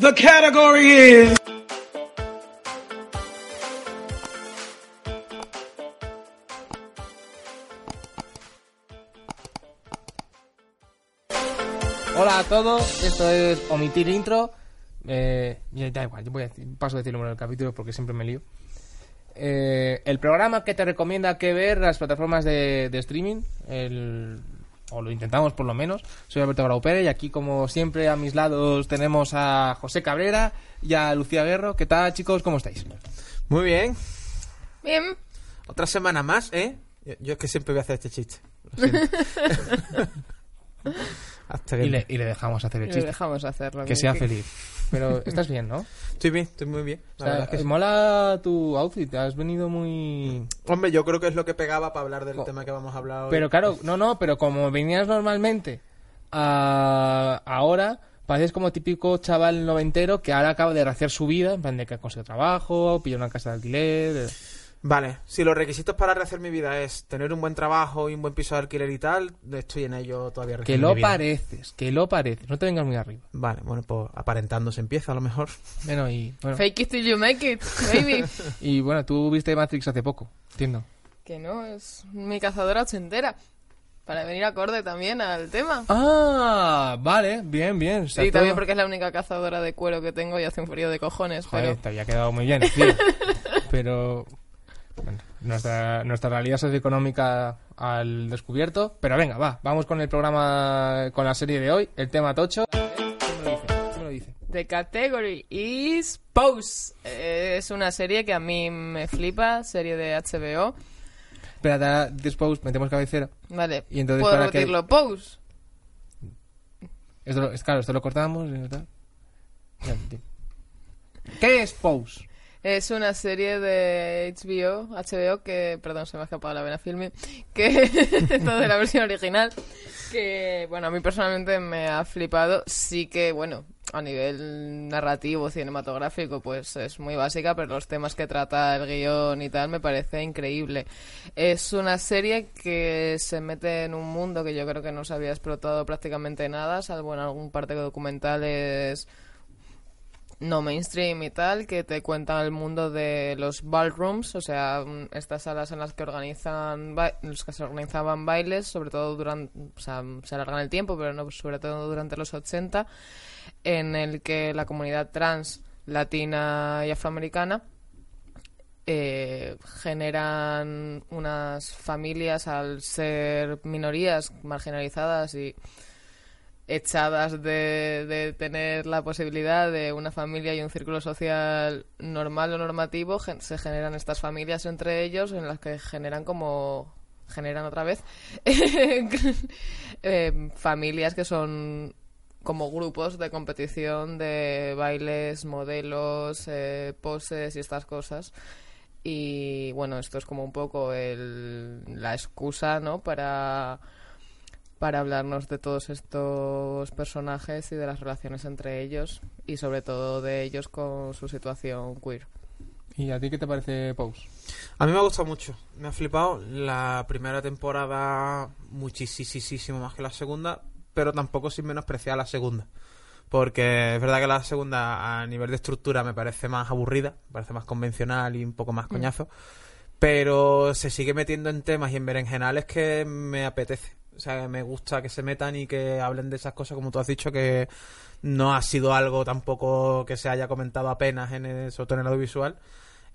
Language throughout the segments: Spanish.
The category is Hola a todos, esto es Omitir Intro. Eh, da igual, yo voy a decir- paso a decir el número del capítulo porque siempre me lío. Eh, el programa que te recomienda que ver las plataformas de, de streaming, el- o lo intentamos por lo menos. Soy Alberto Grau Pérez y aquí, como siempre, a mis lados tenemos a José Cabrera y a Lucía Guerro. ¿Qué tal, chicos? ¿Cómo estáis? Muy bien. Bien. Otra semana más, ¿eh? Yo, yo es que siempre voy a hacer este chiste. Lo siento. Hasta que... Y le, y le dejamos hacer el Le chiste. dejamos hacerlo. Que sea feliz. Pero estás bien, ¿no? Estoy bien, estoy muy bien. O sea, verdad es que sí. mola tu outfit, has venido muy... Hombre, yo creo que es lo que pegaba para hablar del Co- tema que vamos a hablar hoy. Pero claro, no, no, pero como venías normalmente a- ahora, pareces como típico chaval noventero que ahora acaba de rehacer su vida, en plan de que ha conseguido trabajo, pilló una casa de alquiler... Vale, si los requisitos para rehacer mi vida es tener un buen trabajo y un buen piso de alquiler y tal, estoy en ello todavía. Que lo mi vida. pareces, que lo pareces, no te vengas muy arriba. Vale, bueno, pues aparentando se empieza a lo mejor. Bueno, y bueno, Fake it till you make it, baby. y bueno, tú viste Matrix hace poco, entiendo. que no, es mi cazadora ochentera. Para venir acorde también al tema. Ah, vale, bien, bien. y también porque es la única cazadora de cuero que tengo y hace un frío de cojones. Joder, pero te había quedado muy bien, tío. Pero nuestra, nuestra realidad socioeconómica al descubierto. Pero venga, va, vamos con el programa, con la serie de hoy, el tema tocho. The category is Pose. Eh, Es una serie que a mí me flipa, serie de HBO. Espérate, después metemos cabecera. Vale, Y entonces, ¿puedo ¿para repetirlo? Pose. Esto, lo- es claro, esto lo cortamos y tal. ¿Qué es Pose? Es una serie de HBO, HBO que, perdón, se me ha escapado la vena filme, que esto de la versión original, que, bueno, a mí personalmente me ha flipado. Sí que, bueno, a nivel narrativo, cinematográfico, pues es muy básica, pero los temas que trata el guion y tal me parece increíble. Es una serie que se mete en un mundo que yo creo que no se había explotado prácticamente nada, salvo en algún parte de documentales no mainstream y tal, que te cuentan el mundo de los ballrooms, o sea, mm, estas salas en las que organizan las que se organizaban bailes, sobre todo durante, o sea, se alargan el tiempo, pero no sobre todo durante los 80, en el que la comunidad trans latina y afroamericana eh, generan unas familias al ser minorías marginalizadas y echadas de, de tener la posibilidad de una familia y un círculo social normal o normativo, gen- se generan estas familias entre ellos en las que generan como generan otra vez eh, familias que son como grupos de competición de bailes, modelos, eh, poses y estas cosas. Y bueno, esto es como un poco el, la excusa, ¿no? Para, para hablarnos de todos estos personajes y de las relaciones entre ellos y sobre todo de ellos con su situación queer. ¿Y a ti qué te parece Pose? A mí me ha gustado mucho, me ha flipado la primera temporada muchísimo más que la segunda, pero tampoco sin menospreciar la segunda. Porque es verdad que la segunda a nivel de estructura me parece más aburrida, me parece más convencional y un poco más coñazo, pero se sigue metiendo en temas y en berenjenales que me apetece. O sea, me gusta que se metan y que hablen de esas cosas, como tú has dicho, que no ha sido algo tampoco que se haya comentado apenas en el, sobre todo en el audiovisual.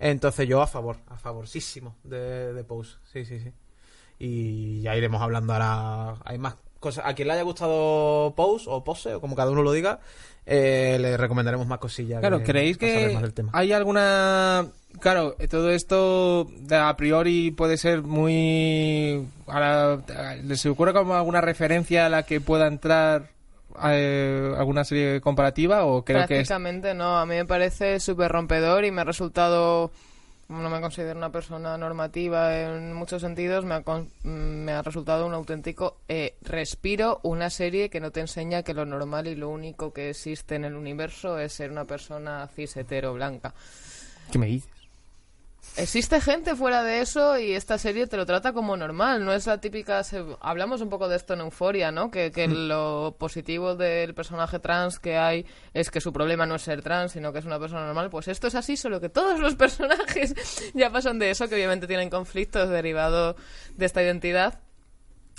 Entonces yo a favor, a favorísimo de, de Pose. Sí, sí, sí. Y ya iremos hablando ahora. Hay más A quien le haya gustado Pose o Pose, o como cada uno lo diga, eh, le recomendaremos más cosillas. Claro, ¿creéis que más del tema. hay alguna... Claro, todo esto de a priori puede ser muy... a la- ¿Les ocurre como alguna referencia a la que pueda entrar eh, alguna serie comparativa o creo que es... No, a mí me parece súper rompedor y me ha resultado, no me considero una persona normativa en muchos sentidos, me ha, con- me ha resultado un auténtico eh, respiro, una serie que no te enseña que lo normal y lo único que existe en el universo es ser una persona cis hetero blanca. ¿Qué me? Existe gente fuera de eso y esta serie te lo trata como normal, no es la típica... se- Hablamos un poco de esto en Euforia, ¿no? Que, que lo positivo del personaje trans que hay es que su problema no es ser trans, sino que es una persona normal. Pues esto es así, solo que todos los personajes ya pasan de eso, que obviamente tienen conflictos derivados de esta identidad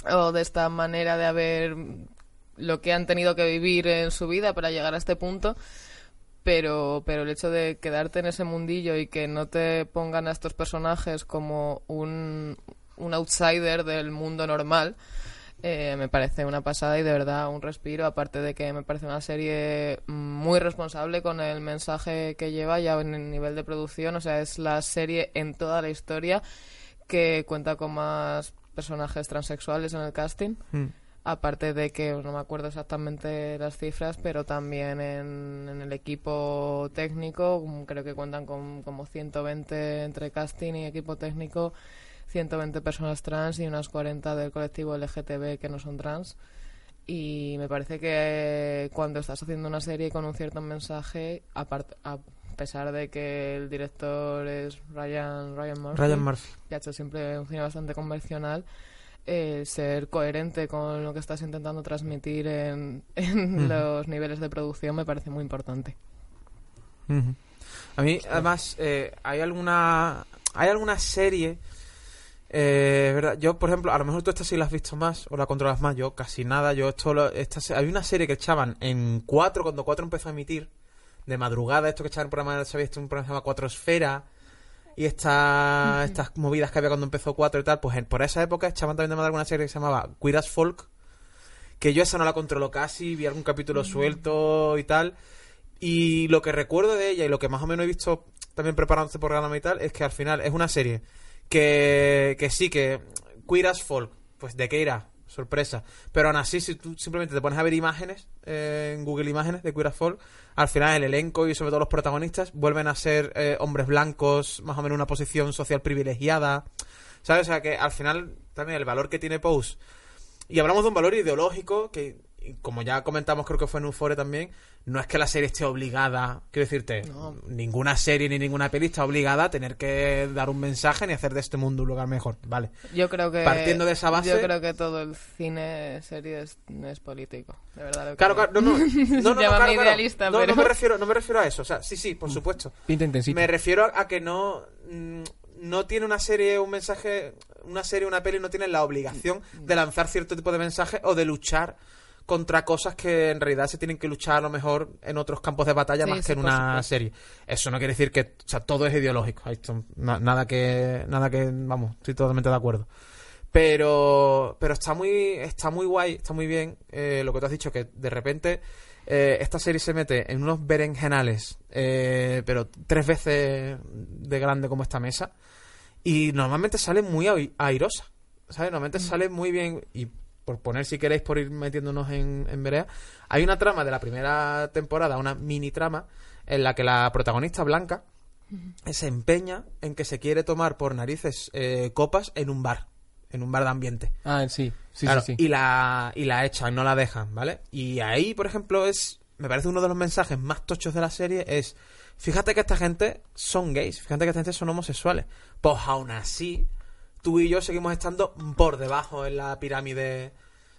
o de esta manera de haber lo que han tenido que vivir en su vida para llegar a este punto pero, pero el hecho de quedarte en ese mundillo y que no te pongan a estos personajes como un, un outsider del mundo normal, eh, me parece una pasada y de verdad un respiro, aparte de que me parece una serie muy responsable con el mensaje que lleva ya en el nivel de producción, o sea, es la serie en toda la historia que cuenta con más personajes transexuales en el casting. Aparte de que no me acuerdo exactamente las cifras, pero también en, en el equipo técnico, mm, creo que cuentan con como 120 entre casting y equipo técnico, 120 personas trans y unas 40 del colectivo LGTB que no son trans. Y me parece que cuando estás haciendo una serie con un cierto mensaje, a pesar de que el director es Ryan, Ryan Murphy, Ryan Murphy. que ha hecho siempre un cine bastante convencional, eh, ser coherente con lo que estás intentando transmitir en, en los niveles de producción me parece muy importante. A mí, además, eh, hay alguna hay alguna serie, eh, ¿verdad? Yo, por ejemplo, a lo mejor tú esta sí la has visto más o la controlas más, yo casi nada. Yo esto, lo- esta, había una serie que echaban en 4, cuando 4 empezó a emitir, de madrugada, esto que echaban en programa, ¿sabéis? Esto un programa que se llama Cuatro Esfera y esta, estas movidas que había cuando empezó 4 y tal, pues en- por esa época echaban también de madrugada una serie que se llamaba Queer as Folk, que yo esa no la controlo casi, vi algún capítulo suelto y tal. Y lo que recuerdo de ella y lo que más o menos he visto también preparando este programa y tal es que al final es una serie que, que sí, que Queer as Folk, pues de qué irá, sorpresa. Pero aún así, si tú simplemente te pones a ver imágenes eh, en Google Imágenes de Queer as al final el elenco y sobre todo los protagonistas vuelven a ser eh, hombres blancos, más o menos una posición social privilegiada. ¿Sabes? O sea que al final también el valor que tiene Pose y hablamos de un valor ideológico que, como ya comentamos, creo que fue en Euphoria también, no es que la serie esté obligada, quiero decirte, ninguna serie ni ninguna peli está obligada a tener que dar un mensaje ni hacer de este mundo un lugar mejor, ¿vale? Yo creo que Partiendo de esa base- yo creo que todo el cine serie es, es político, de verdad. lo Claro, claro, no, no, no, no, no, claro, claro. idealista, no, pero- no me refiero, no me refiero a eso, o sea, sí, sí, por supuesto. Pinta intensito. Me refiero a, a que no mm, no tiene una serie, un mensaje, una serie, una peli no tiene la obligación de lanzar cierto tipo de mensaje o de luchar contra cosas que en realidad se tienen que luchar a lo mejor en otros campos de batalla Sí, más que en una serie. Eso no quiere decir que, o sea, todo es ideológico. Na- nada que, nada que, vamos, estoy totalmente de acuerdo. Pero, pero está muy, está muy guay, está muy bien eh, lo que tú has dicho, que de repente eh, esta serie se mete en unos berenjenales, eh, pero tres veces de grande como esta mesa, y normalmente sale muy ai- airosa, ¿sabes? Normalmente sale muy bien, y por poner si queréis, por ir metiéndonos en, en vereda, hay una trama de la primera temporada, una mini trama, en la que la protagonista blanca se empeña en que se quiere tomar por narices eh, copas en un bar, en un bar de ambiente. Ah, sí, sí, Claro, sí. sí. Y la, y la echan, no la dejan, ¿vale? Y ahí, por ejemplo, es. Me parece uno de los mensajes más tochos de la serie es. Fíjate que esta gente son gays, fíjate que esta gente son homosexuales. Pues aún así, tú y yo seguimos estando por debajo en la pirámide.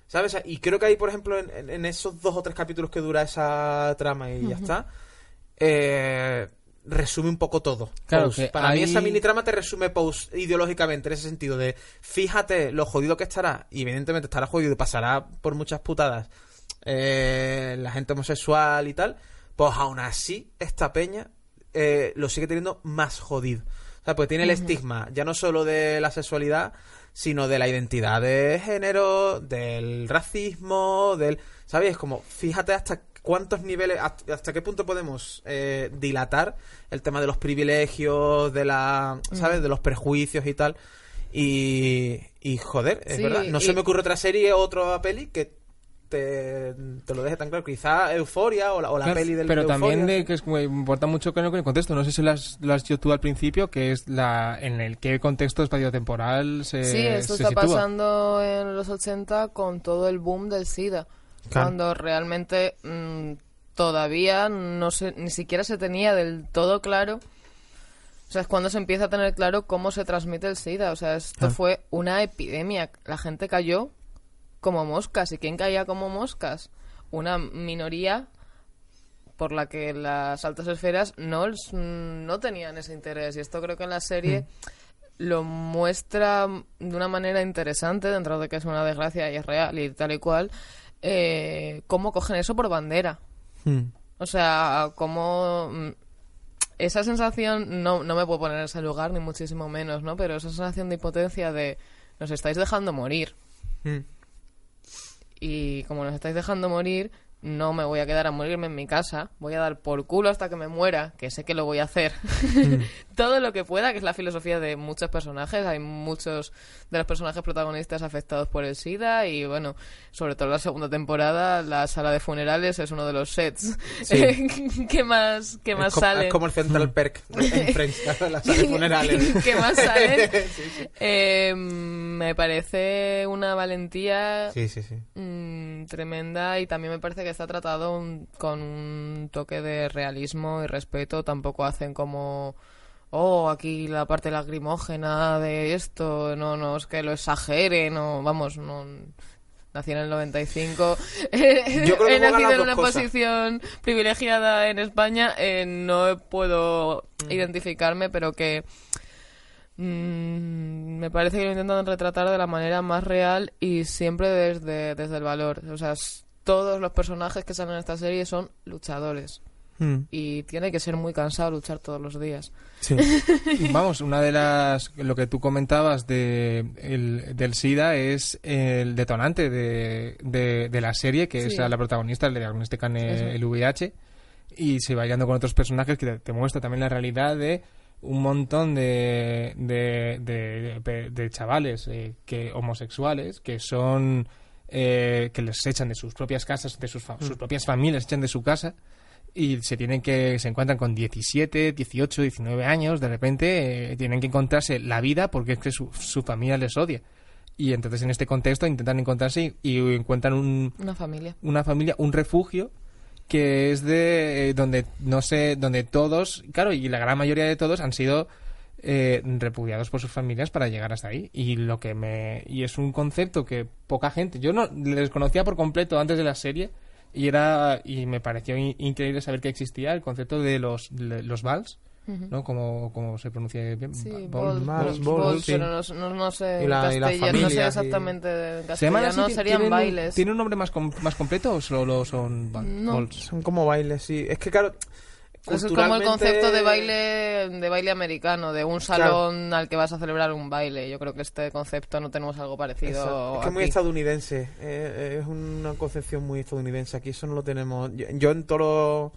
¿Sabes? Y creo que ahí, por ejemplo, en, esos dos o tres capítulos que dura esa trama y ya está, eh, resume un poco todo. Claro, que Para mí ahí- esa mini trama te resume Pose ideológicamente en ese sentido de fíjate lo jodido que estará y evidentemente estará jodido y pasará por muchas putadas eh, la gente homosexual y tal pues aún así esta peña eh, lo sigue teniendo más jodido sea pues tiene el estigma ya no solo de la sexualidad sino de la identidad de género del racismo del sabes como fíjate hasta cuántos niveles hasta, hasta qué punto podemos eh, dilatar el tema de los privilegios de la sabes de los prejuicios y tal. Y, y joder es Sí, verdad. No y- se me ocurre otra serie otra peli que te, te lo deje tan claro. Quizá Euforia o la, o la Claro, peli del pero de también de que es, muy- importa mucho con el, con el contexto. No sé si lo has, lo has dicho tú al principio, que es la en el qué contexto espaciotemporal se, Sí, esto se está sitúa. pasando en los 80 con todo el boom del SIDA. Claro. Cuando realmente mm, todavía no se, ni siquiera se tenía del todo claro. O sea, es cuando se empieza a tener claro cómo se transmite el SIDA. O sea, esto Claro. fue una epidemia. La gente cayó como moscas. ¿Y quién caía como moscas? Una minoría por la que las altas esferas no, no tenían ese interés. Y esto creo que en la serie lo muestra de una manera interesante, dentro de que es una desgracia y es real y tal y cual, eh, cómo cogen eso por bandera. Hmm. O sea, cómo... mm, Esa sensación, no, no me puedo poner en ese lugar, ni muchísimo menos, ¿no? Pero esa sensación de impotencia de nos estáis dejando morir. Hmm. Y como nos estáis dejando morir, no me voy a quedar a morirme en mi casa. Voy a dar por culo hasta que me muera, que sé que lo voy a hacer. Todo lo que pueda, que es la filosofía de muchos personajes. Hay muchos de los personajes protagonistas afectados por el SIDA. Y bueno, sobre todo la segunda temporada, la sala de funerales es uno de los sets que más, que más es, es como el Central Perk en Friends, claro, las salas funerales. que más. Sí, sí. Eh, me parece una valentía Sí, sí, sí. mm, tremenda y también me parece que está tratado un- con un toque de realismo y respeto. Tampoco hacen como, oh, aquí la parte lacrimógena de esto, no, no, es que lo exageren, o vamos, no. Nací en el 95. Yo creo que He nacido en una cosas. posición privilegiada en España. eh, no puedo Mm. identificarme, pero que Mm, me parece que lo intentan retratar de la manera más real y siempre desde, desde el valor. O sea, todos los personajes que salen en esta serie son luchadores. Hmm. Y tiene que ser muy cansado luchar todos los días. Sí. Vamos, una de las. Lo que tú comentabas de, el- del SIDA es el detonante de, de, de la serie, que Sí. es a la protagonista, le diagnostican el, el VIH, y se va hallando con otros personajes que te, te muestra también la realidad de un montón de, de, de, de- de chavales eh, que homosexuales que son. Eh, que les echan de sus propias casas, de sus, fa- sus propias familias, echan de su casa y se tienen que se encuentran con 17, 18, 19 años, de repente eh, tienen que encontrarse la vida porque es que su, su familia les odia. Y entonces en este contexto intentan encontrarse y, y encuentran un, Una familia. una familia, un refugio que es de eh, donde no sé, donde todos, claro, y la gran mayoría de todos han sido eh, repudiados por sus familias para llegar hasta ahí y lo que me y es un concepto que poca gente, yo no les desconocía por completo antes de la serie y era y me pareció in- increíble saber que existía el concepto de los de los vals, ¿no? Como, como se pronuncia bien, Sí, pero no, no, no sé Y la- y no sé y- exactamente en ¿Se llaman así? serían ¿Tienen un- bailes. ¿Tiene un nombre más, com- más completo o solo son No. Son como bailes, sí. Es que, claro. Eso es como el concepto de baile de baile americano, de un salón al que vas a celebrar un baile. Yo creo que este concepto no tenemos algo parecido. Exacto. Es que es muy estadounidense. eh, es una concepción muy estadounidense. Aquí eso no lo tenemos. Yo, yo en todos los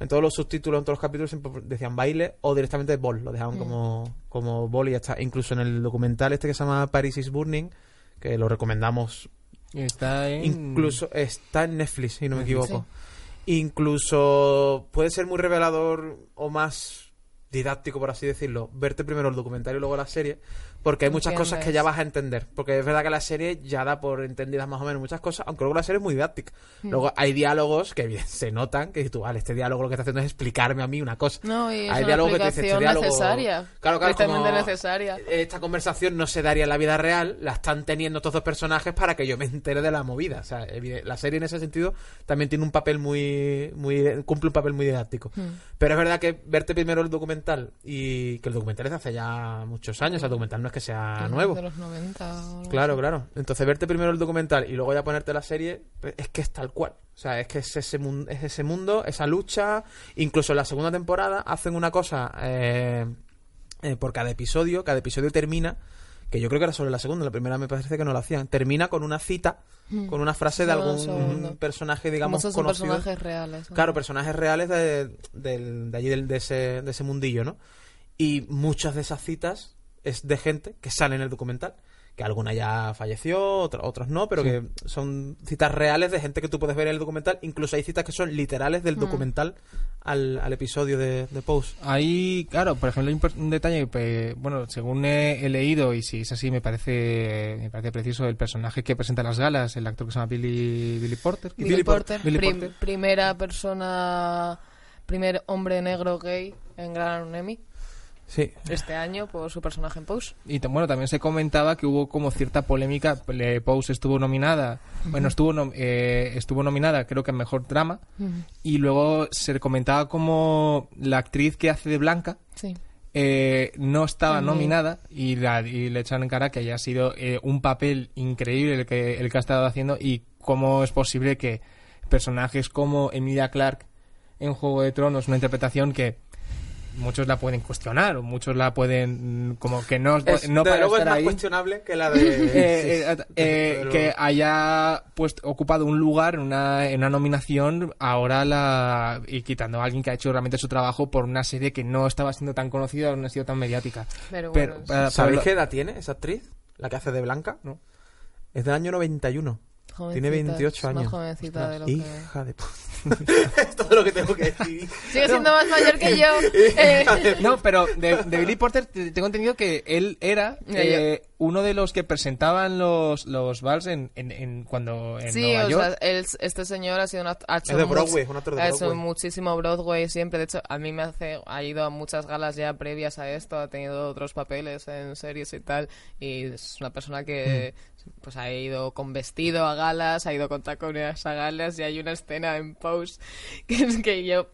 en todos los subtítulos, en todos los capítulos siempre decían baile o directamente ball. Lo dejaban como, como ball y ya está. Incluso en el documental este que se llama Paris is Burning, que lo recomendamos. Está en... Incluso está en Netflix, si no me equivoco. Incluso puede ser muy revelador o más didáctico, por así decirlo, verte primero el documental y luego la serie, porque hay muchas cosas que ya vas a entender. Porque es verdad que la serie ya da por entendidas más o menos muchas cosas, aunque luego la serie es muy didáctica. Hmm. Luego hay diálogos que bien, se notan, que dices tú, vale, este diálogo lo que está haciendo es explicarme a mí una cosa. No, y es hay una diálogos que te dicen, este diálogo... necesaria. Claro, claro, como necesaria. Esta conversación no se daría en la vida real, la están teniendo estos dos personajes para que yo me entere de la movida. O sea, la serie en ese sentido también tiene un papel muy, muy cumple un papel muy didáctico. Hmm. Pero es verdad que verte primero el documental y que el documental es de hace ya muchos años, el documental no es que sea nuevo. De los 90 o algo Claro, así. claro. Entonces verte primero el documental y luego ya ponerte la serie, pues, es que es tal cual. O sea, es que es ese, mun- es ese mundo, esa lucha. Incluso en la segunda temporada hacen una cosa eh, eh, por cada episodio. Cada episodio termina, que yo creo que era sobre la segunda, la primera me parece que no lo hacían. Termina con una cita, con una frase de Solo algún segundo. personaje, digamos, son conocido. personajes reales. ¿no? Claro, personajes reales de, de allí, de, ese, de ese mundillo, ¿no? Y muchas de esas citas es de gente que sale en el documental. que alguna ya falleció, otra- otras no, pero que son citas reales de gente que tú puedes ver en el documental. Incluso hay citas que son literales del documental al, al episodio de, de Pose. Ahí, claro, por ejemplo, impor- un detalle, pues, bueno, según he, he leído, y si es así, me parece me parece preciso, el personaje que presenta las galas, el actor que se llama Billy, Billy Porter. Billy, Billy Porter, Billy prim- Porter. primera persona, primer hombre negro gay en ganar un Emmy Sí. este año por su personaje en Pose. Y bueno, también se comentaba que hubo como cierta polémica. Pose estuvo nominada, bueno, estuvo, nom- eh, estuvo nominada, creo que en mejor drama. Y luego se comentaba como la actriz que hace de Blanca Sí. eh, no estaba nominada y, la- y le echan en cara que haya sido eh, un papel increíble el que, el que ha estado haciendo y cómo es posible que personajes como Emilia Clarke en Juego de Tronos, una interpretación que muchos la pueden cuestionar o muchos la pueden como que no, Es, no para luego es estar más ahí cuestionable que la de... eh, eh, eh, que haya pues ocupado un lugar en una, en una nominación ahora la y quitando a alguien que ha hecho realmente su trabajo por una serie que no estaba siendo tan conocida o no ha sido tan mediática Pero pero, bueno, para- para ¿Sabéis qué edad tiene esa actriz? La que hace de Blanca. No. Es del año 91. jovencita, tiene 28 es Más años. jovencita de lo que... Hija de... puta. es todo lo que tengo que decir. Sigue siendo más mayor que yo. Eh, no pero de, de Billy Porter te- tengo entendido que él era eh, uno de los que presentaban los los vals en, en, en- cuando en sí, Nueva o York sea, él- este señor ha sido una, ha hecho Es de Broadway, es un actor de ha hecho muchísimo Broadway siempre. De hecho, a mí me hace, ha ido a muchas galas ya previas a esto, ha tenido otros papeles en series y tal, y es una persona que Mm. Pues ha ido con vestido a galas, ha ido con tacones a galas, y hay una escena en Pose que es que yo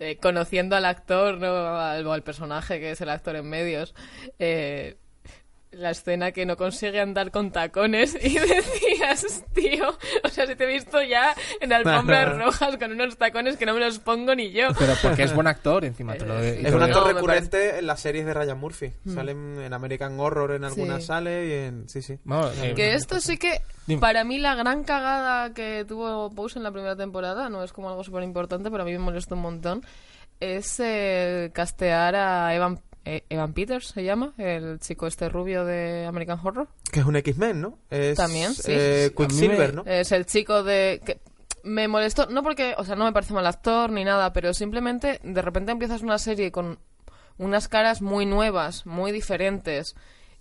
eh, conociendo al actor, ¿no? Al, al personaje que es el actor en medios, eh, la escena que no consigue andar con tacones y decías, tío, o sea, si te he visto ya en alfombras rojas con unos tacones que no me los pongo ni yo. pero porque es buen actor encima te lo, Es un actor No, recurrente en las series de Ryan Murphy. Salen en American Horror en algunas Sí. sale y en... Sí, sí. Que esto sí que, Dime. para mí, la gran cagada que tuvo Pose en la primera temporada, no es como algo súper importante, pero a mí me molesta un montón, es eh, castear a Evan, Evan Peters, se llama, el chico este rubio de American Horror. Que es un X-Men, ¿no? Es, También, sí. eh, Quicksilver, me- ¿no? Es el chico de... Que me molestó, no porque, o sea, no me parece mal actor ni nada, pero simplemente de repente empiezas una serie con unas caras muy nuevas, muy diferentes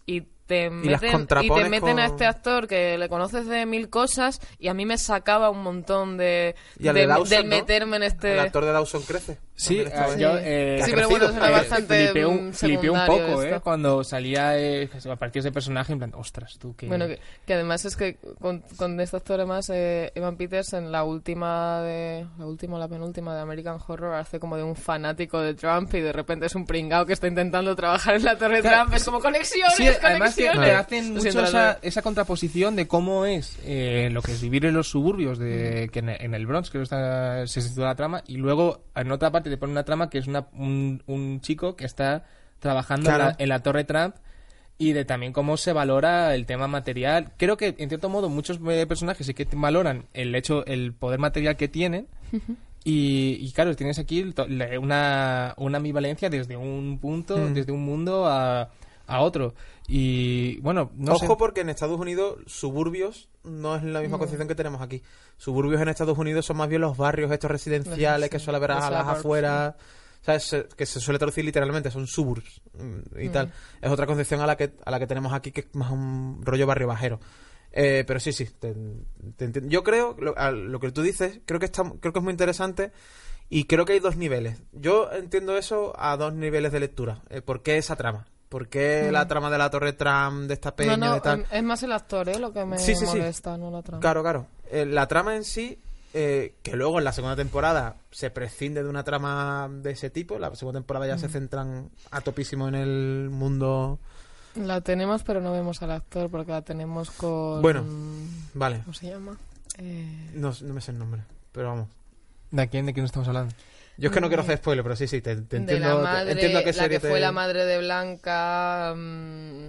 y te meten, y te contrapones meten a este actor que le conoces de mil cosas y a mí me sacaba un montón de, de- de Dawson, del ¿no? meterme en este... El actor de Dawson crece. Sí, eh, ahí. yo, eh, Sí, pero bueno, Eh, bastante, flipé un, mm, flipé un poco, esto. ¿eh? Cuando salía, eh, aparecía ese personaje, en plan, ostras, tú que... Bueno, que, que además es que con, con este actor además eh, Evan Peters en la última de la última o la penúltima de American Horror hace como de un fanático de Trump y de repente es un pringao que está intentando trabajar en la torre Claro, Trump es como conexiones, Sí, además que conexiones. hacen mucho siento, esa, esa contraposición de cómo es eh, lo que es vivir en los suburbios, Mm. de que en, en el Bronx, que está, se sitúa la trama, y luego en otra parte te pone una trama que es una, un, un chico que está trabajando en, la, en la Torre Trump y de también cómo se valora el tema material. Creo que, en cierto modo, muchos eh, personajes sí que valoran el hecho, el poder material que tienen. Y, y claro, tienes aquí una, una ambivalencia desde un punto, Mm. desde un mundo a, a otro. Y bueno, no Ojo sé. porque en Estados Unidos suburbios no es la Mm. misma concepción que tenemos aquí. Suburbios en Estados Unidos son más bien los barrios estos residenciales que sí, suele haber a las afueras. ¿Sabes? Se- Que se suele traducir literalmente, son suburbs mm, y tal. Es otra concepción a la que a la que tenemos aquí que es más un rollo barrio bajero. Eh, pero sí, sí, te- te entiendo. Yo creo, lo, a lo que tú dices, creo que, está, creo que es muy interesante y creo que hay dos niveles. Yo entiendo eso a dos niveles de lectura. Eh, ¿Por qué esa trama? ¿Por qué la trama de la Torre Trump, de esta peña, Mm. no, no, de tal? es más el actor, ¿eh? Lo que me Sí, sí, sí. molesta, no la trama. Claro, claro. Eh, la trama en sí, eh, que luego en la segunda temporada se prescinde de una trama de ese tipo. La segunda temporada ya Mm. se centran a topísimo en el mundo. La tenemos, pero no vemos al actor porque la tenemos con... Bueno. Vale, ¿Cómo se llama? Eh, no, no me sé el nombre, pero vamos. ¿De quién, de quién estamos hablando? Yo es que no quiero hacer spoiler, pero sí, sí, te, te de entiendo, la te- madre, entiendo a qué la serie que fue te- la madre de Blanca... mm,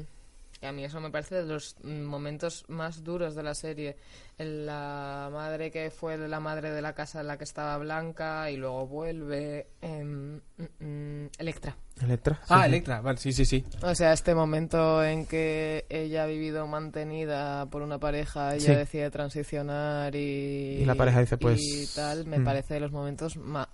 Y a mí eso me parece de los mm, momentos más duros de la serie. La madre que fue la madre de la casa en la que estaba Blanca y luego vuelve. em, mm, mm, Electra. Electra. Ah, Electra, vale, sí, sí, sí. O sea, este momento en que ella ha vivido mantenida por una pareja, ella Sí. decide transicionar y... Y la pareja dice, pues, Y tal, me mm. parece de los momentos más...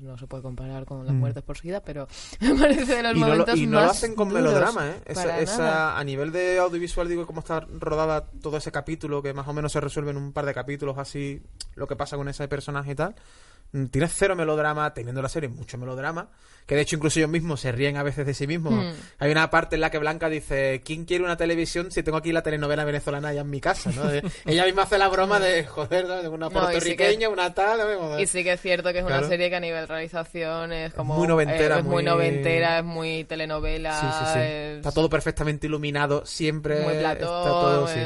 No se puede comparar con las Mm. muertes por SIDA, pero me parece de los y no, lo, momentos y no lo hacen con duros. melodrama, ¿eh? Esa, esa- a nivel de audiovisual, digo, cómo está rodada todo ese capítulo, que más o menos se resuelve en un par de capítulos, así, lo que pasa con ese personaje y tal. Tiene cero melodrama, teniendo la serie mucho melodrama, que de hecho incluso ellos mismos se ríen a veces de sí mismos. Mm. Hay una parte en la que Blanca dice, ¿quién quiere una televisión si tengo aquí la telenovela venezolana allá en mi casa? ¿no? De- ella misma hace la broma de, joder, ¿no? De una No, y sí puertorriqueña, una tal... ¿no? Y sí que es cierto que es Claro. una serie que a nivel realización es como... muy noventera, eh, es muy, muy- noventera, es muy telenovela. Sí, sí, sí. es Está todo perfectamente iluminado, siempre Muy está todo... sí.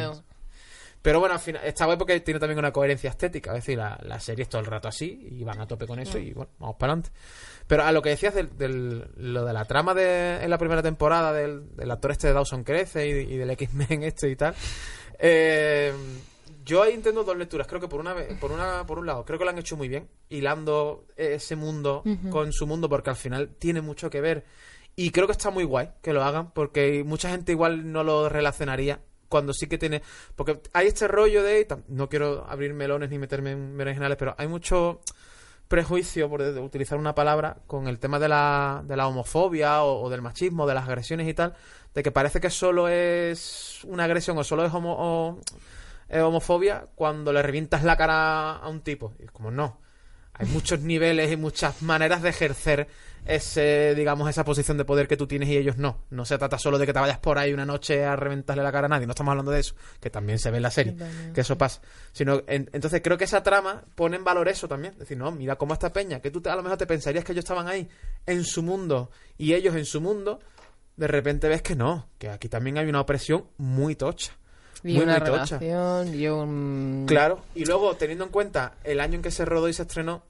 Pero bueno, al final, está guay porque tiene también una coherencia estética. Es decir, la, la serie es todo el rato así y van a tope con eso y bueno, vamos para adelante. Pero a lo que decías del, del- lo de la trama de, en la primera temporada del, del actor este de Dawson Crece y, y del X-Men este y tal. eh, yo ahí entiendo dos lecturas. Creo que por una vez, por una, por un lado, creo que lo han hecho muy bien, hilando ese mundo con su mundo, porque al final tiene mucho que ver. Y creo que está muy guay que lo hagan, porque mucha gente igual no lo relacionaría cuando sí que tiene. Porque hay este rollo de. No quiero abrir melones ni meterme en berenjenales, pero hay mucho prejuicio, por utilizar una palabra, con el tema de la, de la homofobia o, del machismo, de las agresiones y tal, de que parece que solo es una agresión o solo es homo- o- eh, homofobia cuando le revientas la cara a un tipo. Y es como no. Hay muchos niveles y muchas maneras de ejercer ese, digamos, esa posición de poder que tú tienes y ellos no. No se trata solo de que te vayas por ahí una noche a reventarle la cara a nadie. No estamos hablando de eso, que también se ve en la serie, que eso pasa. Sino, en- entonces creo que esa trama pone en valor eso también. Es decir, no, mira cómo esta peña, que tú te- a lo mejor te pensarías que ellos estaban ahí en su mundo y ellos en su mundo, de repente ves que no, que aquí también hay una opresión muy tocha. Y muy, una muy tocha. relación y un... Claro, y luego teniendo en cuenta el año en que se rodó y se estrenó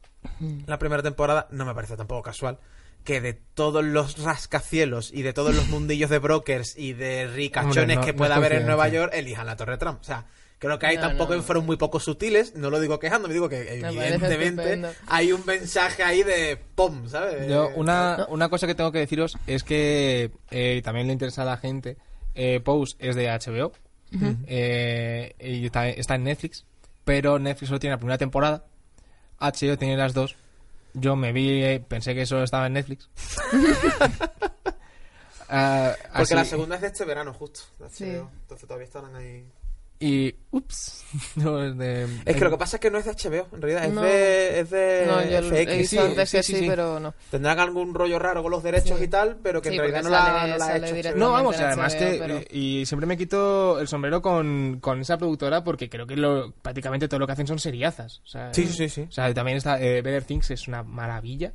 la primera temporada, no me parece tampoco casual que de todos los rascacielos y de todos los mundillos de brokers y de ricachones Hombre, no- que pueda haber en Nueva. York, elijan la Torre Trump. O sea, creo que ahí No, tampoco no. fueron muy poco sutiles, no lo digo quejándome, digo que evidentemente hay un mensaje ahí de ¡pum! ¿sabes? Yo, una, una cosa que tengo que deciros es que eh, también le interesa a la gente. Eh, Pose es de HBO eh, y está, está en Netflix, pero Netflix solo tiene la primera temporada. HBO tiene las dos. Yo me vi, eh, pensé que solo estaba en Netflix. Ah, Porque así- la segunda es de este verano, justo. de Sí. Entonces todavía estarán ahí. Y. Ups. No, es de. Es que lo que pasa es que no es de HBO, en realidad, es No. de, es de No, yo FX. he visto sí, antes sí, que sí, sí, sí. pero no. Tendrán algún rollo raro con los derechos Sí. y tal, pero que Sí, en realidad no la, no la ha hecho. No, vamos, además HBO, que. pero- Y, y siempre me quito el sombrero con, con esa productora porque creo que lo, prácticamente todo lo que hacen son seriazas. O sea, Sí, sí, sí. O sea, también está. Eh, Better Things es una maravilla.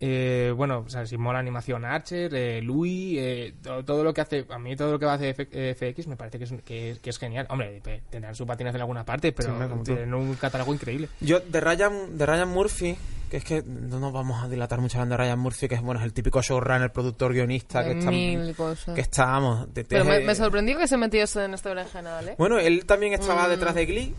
Eh, bueno, o sea, si mola animación Archer, eh, Louis, eh, todo, todo lo que hace, a mí todo lo que hace F- eh, FX me parece que es, que, es- que es genial. Hombre, pe- tendrán su patinaje en alguna parte, pero tú. tienen un catálogo increíble. Yo, de Ryan, de Ryan Murphy, que es que no nos vamos a dilatar mucho hablando de Ryan Murphy, que es bueno es el típico showrunner, productor, guionista, que Hay está. mil cosas. Que está, vamos, de- Pero me, sorprendió que se metiese en este berenjenal, ¿eh? Bueno, él también estaba Mm. detrás de Glee,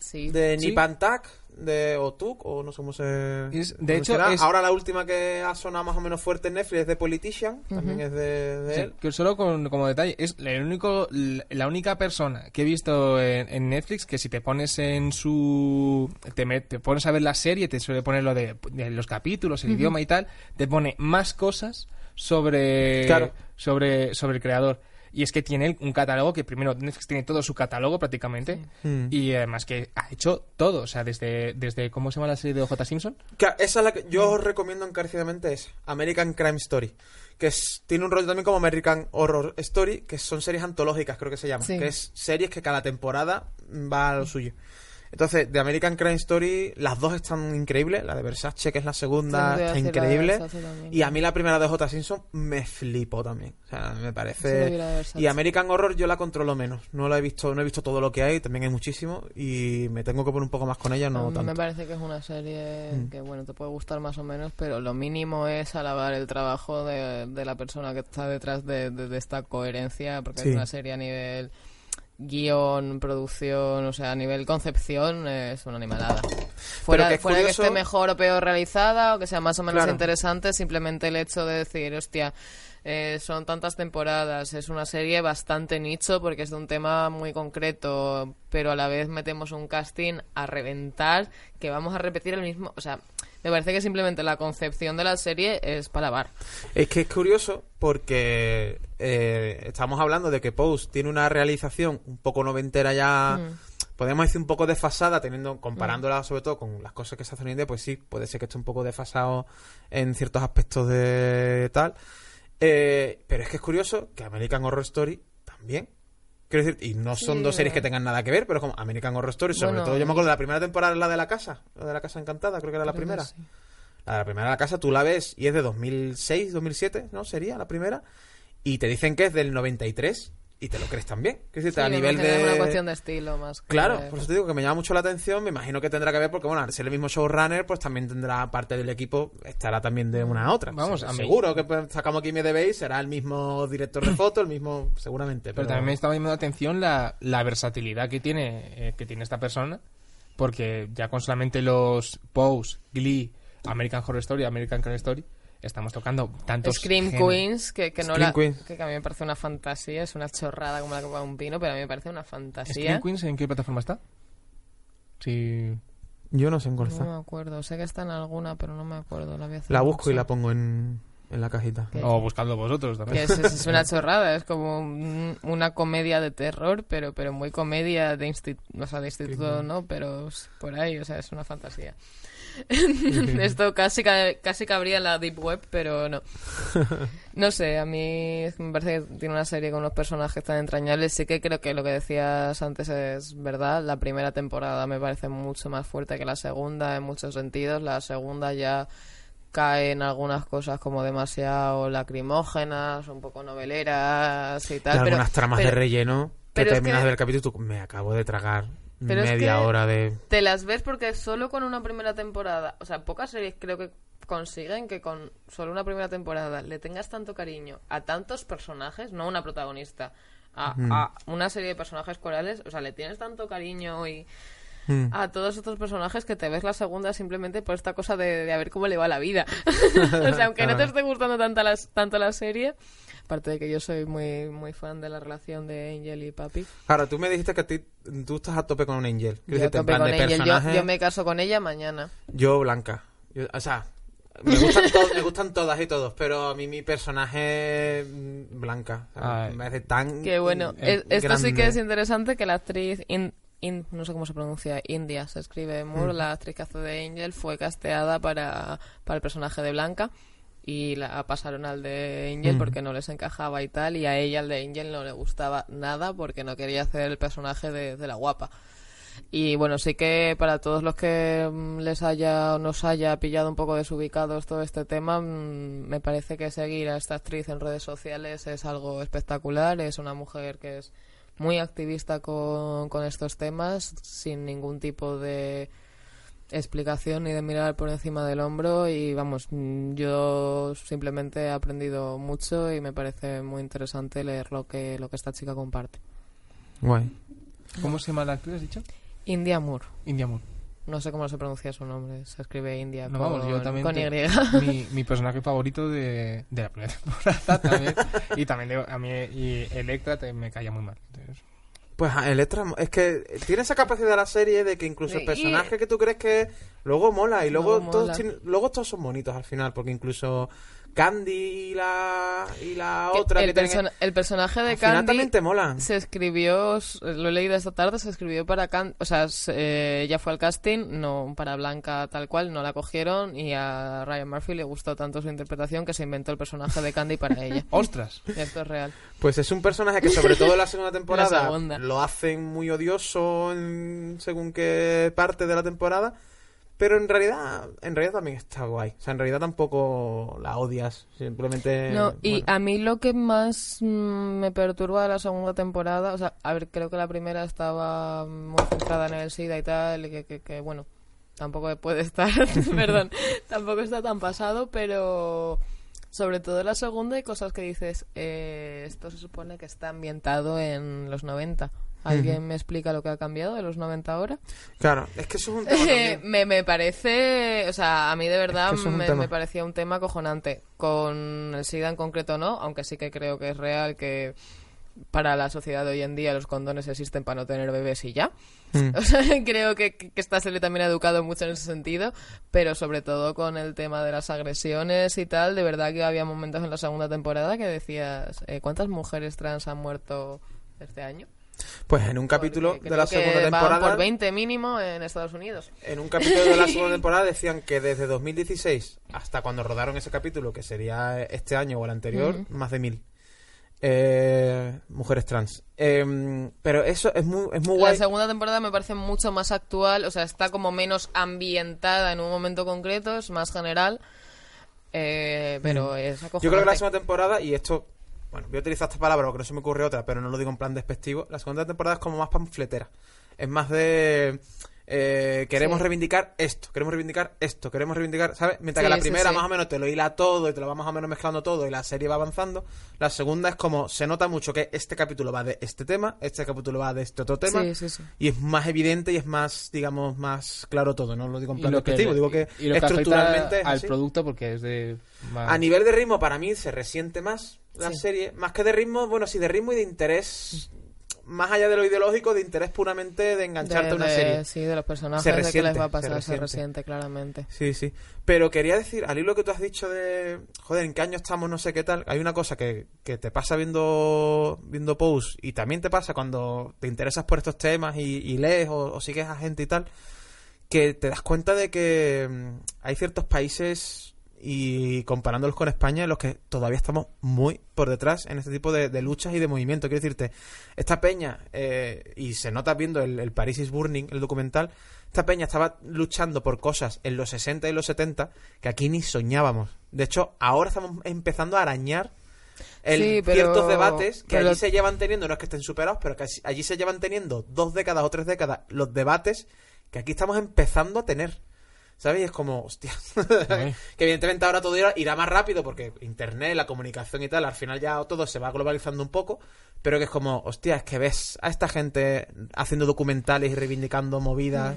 Sí. de Sí. Nipantak, de Otuk, o no sé cómo se. Es- de cómo hecho, es- Ahora la última que ha sonado más o menos fuerte en Netflix es de Politician, también es de, de Sí, él. que solo con, como detalle, es el único, la única persona que he visto en, en Netflix que si te pones en su... Te, met- te pones a ver la serie, te suele poner lo de, de los capítulos, el idioma y tal, te pone más cosas sobre, Claro. sobre, sobre el creador. Y es que tiene un catálogo que primero Netflix tiene todo su catálogo prácticamente Mm. y además que ha hecho todo, o sea, desde, desde ¿cómo se llama la serie de OJ Simpson? Claro, esa es la que yo os recomiendo encarecidamente es American Crime Story, que es, tiene un rollo también como American Horror Story, que son series antológicas, creo que se llama, Sí. que es series que cada temporada va a lo suyo. Entonces, de American Crime Story, las dos están increíbles. La de Versace, que es la segunda, Sí, está increíble. Y a mí la primera de J. Simpson me flipó también. O sea, me parece... y American Horror yo la controlo menos. No la he visto, no he visto todo lo que hay, también hay muchísimo. Y me tengo que poner un poco más con ella, no A mí tanto. me parece que es una serie Mm. que, bueno, te puede gustar más o menos, pero lo mínimo es alabar el trabajo de, de la persona que está detrás de, de- de esta coherencia, porque Sí. es una serie a nivel guion, producción, o sea, a nivel concepción, es una animalada. Fuera, que fuera de que curioso- esté mejor o peor realizada, o que sea más o menos Claro. interesante, simplemente el hecho de decir, hostia, eh, son tantas temporadas, es una serie bastante nicho porque es de un tema muy concreto, pero a la vez metemos un casting a reventar que vamos a repetir el mismo, o sea, me parece que simplemente la concepción de la serie es para lavar. Es que es curioso porque eh, estamos hablando de que Pose tiene una realización un poco noventera ya, Mm. podemos decir un poco desfasada, teniendo comparándola sobre todo con las cosas que se hacen hoy en día, pues sí, puede ser que esté un poco desfasado en ciertos aspectos de tal. Eh, pero es que es curioso que American Horror Story también. Quiero decir, y no son Sí, dos series que tengan nada que ver, pero como American Horror Story, sobre Bueno, todo yo me acuerdo de la primera temporada, la de la casa, la de la casa encantada, creo que era la primera. sí. La de la primera de la casa tú la ves y es de 2006, 2007, ¿no? Sería la primera. Y te dicen que es del 93 y te lo crees también. Que a nivel de... Es una cuestión de estilo más que Claro, de- por eso te digo que me llama mucho la atención. Me imagino que tendrá que ver porque, bueno, al ser el mismo showrunner, pues también tendrá parte del equipo, estará también de una a otra. Vamos, Se- a mí- Seguro que pues, sacamos aquí MDB y será el mismo director de foto, el mismo, seguramente. Pero Pero, también me estaba llamando la atención la, la versatilidad que tiene, eh, que tiene esta persona, porque ya con solamente los Pose, Glee, American Horror Story, American Crime Story, estamos tocando tantos Scream géneros. Queens, que, que no Scream la, Queens. que a mí me parece una fantasía, es una chorrada como la copa de un pino, pero a mí me parece una fantasía. ¿Scream Queens en qué plataforma está? Sí. Yo no sé en cuál No está. me acuerdo, sé que está en alguna, pero no me acuerdo. La, voy a hacer La busco y mucho. la pongo en, en la cajita. ¿Qué? O buscando vosotros también. es, es- es una chorrada, es como un- una comedia de terror, pero pero muy comedia de, instituto o sea, de instituto, ¿no? Pero por ahí, o sea, es una fantasía. Esto casi, ca- casi cabría en la Deep Web, pero no. No sé, a mí me parece que tiene una serie con unos personajes tan entrañables. Sí que creo que lo que decías antes es verdad. La primera temporada me parece mucho más fuerte que la segunda en muchos sentidos. La segunda ya cae en algunas cosas como demasiado lacrimógenas, un poco noveleras y tal. Y pero- algunas tramas pero de relleno que terminas de ver el capítulo y tú, me acabo de tragar Pero es media que- hora de... Te las ves porque solo con una primera temporada, o sea, pocas series creo que consiguen que con solo una primera temporada le tengas tanto cariño a tantos personajes, no una protagonista, a, a una serie de personajes corales, o sea, le tienes tanto cariño y Mm. a todos estos personajes que te ves la segunda simplemente por esta cosa de, de a ver cómo le va la vida. o sea, aunque no te esté gustando tanto la, tanto la serie, aparte de que yo soy muy muy fan de la relación de Angel y Papi. Claro, tú me dijiste que a ti, tú estás a tope con un Angel. Yo, decirte, en tope con Angel. Yo- yo me caso con ella mañana. yo Blanca. Yo- o sea, me gustan, to- me gustan todas y todos, pero a mí mi personaje mm, Blanca. o sea, me parece tan Que bueno, Eh, es- esto sí que es interesante que la actriz, In- In- no sé cómo se pronuncia, India, se escribe Moore, Mm. la actriz que hace de Angel, fue casteada para, para el personaje de Blanca y la pasaron al de Angel Mm. porque no les encajaba y tal, y a ella el de Angel no le gustaba nada porque no quería hacer el personaje de, de la guapa. Y bueno, sí que para todos los que mm, les haya o nos haya pillado un poco desubicados todo este tema, me parece que seguir a esta actriz en redes sociales es algo espectacular. Es una mujer que es muy activista con, con estos temas, sin ningún tipo de explicación ni de mirar por encima del hombro. Y vamos, yo simplemente he aprendido mucho y me parece muy interesante leer lo que, lo que esta chica comparte. Guay. ¿Cómo se llama la actriz, has dicho? India Moore. India Moore. No sé cómo se pronuncia su nombre. Se escribe India No, con, vamos, yo también con te- Y. mi, mi personaje favorito de, de la primera temporada también. Y también de- a mí y Electra te- me caía muy mal. Entonces, Pues Electra, es que tiene esa capacidad la serie de que incluso el personaje que tú crees que Luego mola y luego, Luego todos, mola. tienen- luego todos son bonitos al final, porque incluso Candy y la, y la otra el, que tienen- el personaje de al final Candy también te molan. se escribió, lo he leído esta tarde, se escribió para Candy, o sea, se- eh, ella fue al casting, no para Blanca tal cual, no la cogieron y a Ryan Murphy le gustó tanto su interpretación que se inventó el personaje de Candy para ella. ¡Ostras! Y esto es real. Pues es un personaje que sobre todo en la segunda temporada segunda. lo hacen muy odioso en según qué parte de la temporada, pero en realidad en realidad también está guay. O sea, en realidad tampoco la odias, simplemente No, y bueno. a mí lo que más mm, me perturba de la segunda temporada, o sea, a ver, creo que la primera estaba muy centrada en el SIDA y tal, y que, que, que, bueno, tampoco puede estar, perdón, tampoco está tan pasado, pero sobre todo en la segunda hay cosas que dices, eh, esto se supone que está ambientado en los 90. ¿Alguien me explica lo que ha cambiado de los 90 ahora? Claro, es que eso es un tema me, me parece, o sea, a mí de verdad Es que me, parecía un tema acojonante. Con el SIDA en concreto no, aunque sí que creo que es real que para la sociedad de hoy en día los condones existen para no tener bebés y ya. Mm. O sea, creo que, que esta serie también ha educado mucho en ese sentido, pero sobre todo con el tema de las agresiones y tal, de verdad que había momentos en la segunda temporada que decías, eh, ¿cuántas mujeres trans han muerto este año? Pues en un capítulo de la segunda temporada por 20 mínimo en Estados Unidos. En un capítulo de la segunda temporada decían que desde 2016 hasta cuando rodaron ese capítulo, que sería este año o el anterior, más de mil eh, mujeres trans. Eh, pero eso es muy, es muy La guay. segunda temporada me parece mucho más actual, o sea, está como menos ambientada en un momento concreto, es más general, eh, pero es Mm. Yo creo que la segunda temporada, y esto, bueno, voy a utilizar esta palabra porque no se me ocurre otra, pero no lo digo en plan despectivo. La segunda temporada es como más panfletera. Es más de. Eh, queremos Sí. reivindicar esto, queremos reivindicar esto, queremos reivindicar, ¿sabes? Mientras que la primera sí. más o menos te lo hila todo y te lo va más o menos mezclando todo y la serie va avanzando. La segunda es como se nota mucho que este capítulo va de este tema, este capítulo va de este otro tema. Sí, sí, sí. Y es más evidente y es más, digamos, más claro todo. No lo digo en plan lo que, despectivo, digo que y lo que estructuralmente al así. producto porque es de... más- A nivel de ritmo, para mí se resiente más la Sí. serie. Más que de ritmo, bueno, sí, de ritmo y de interés. Más allá de lo ideológico, de interés puramente de engancharte De- a una de- serie. Sí, de los personajes, Se de qué les resiente, va a pasar, se resiente. resiente, claramente. Sí, sí. Pero quería decir, al hilo que tú has dicho de. Joder, ¿en qué año estamos? No sé qué tal. Hay una cosa que, que te pasa viendo viendo posts y también te pasa cuando te interesas por estos temas y, y lees o, o sigues a gente y tal. Que te das cuenta de que mm, hay ciertos países y comparándolos con España en los que todavía estamos muy por detrás en este tipo de, de luchas y de movimiento. Quiero decirte, esta peña, eh, y se nota viendo el, el Paris is Burning, el documental, esta peña estaba luchando por cosas en los 60 y los 70 que aquí ni soñábamos. De hecho, ahora estamos empezando a arañar el, Sí, pero- ciertos debates que pero- allí se llevan teniendo, no es que estén superados, pero que allí se llevan teniendo dos décadas o tres décadas los debates que aquí estamos empezando a tener. ¿Sabes? Y es como, hostia. que evidentemente ahora todo irá, irá más rápido porque internet, la comunicación y tal, al final ya todo se va globalizando un poco. Pero que es como, hostia, es que ves a esta gente haciendo documentales y reivindicando movidas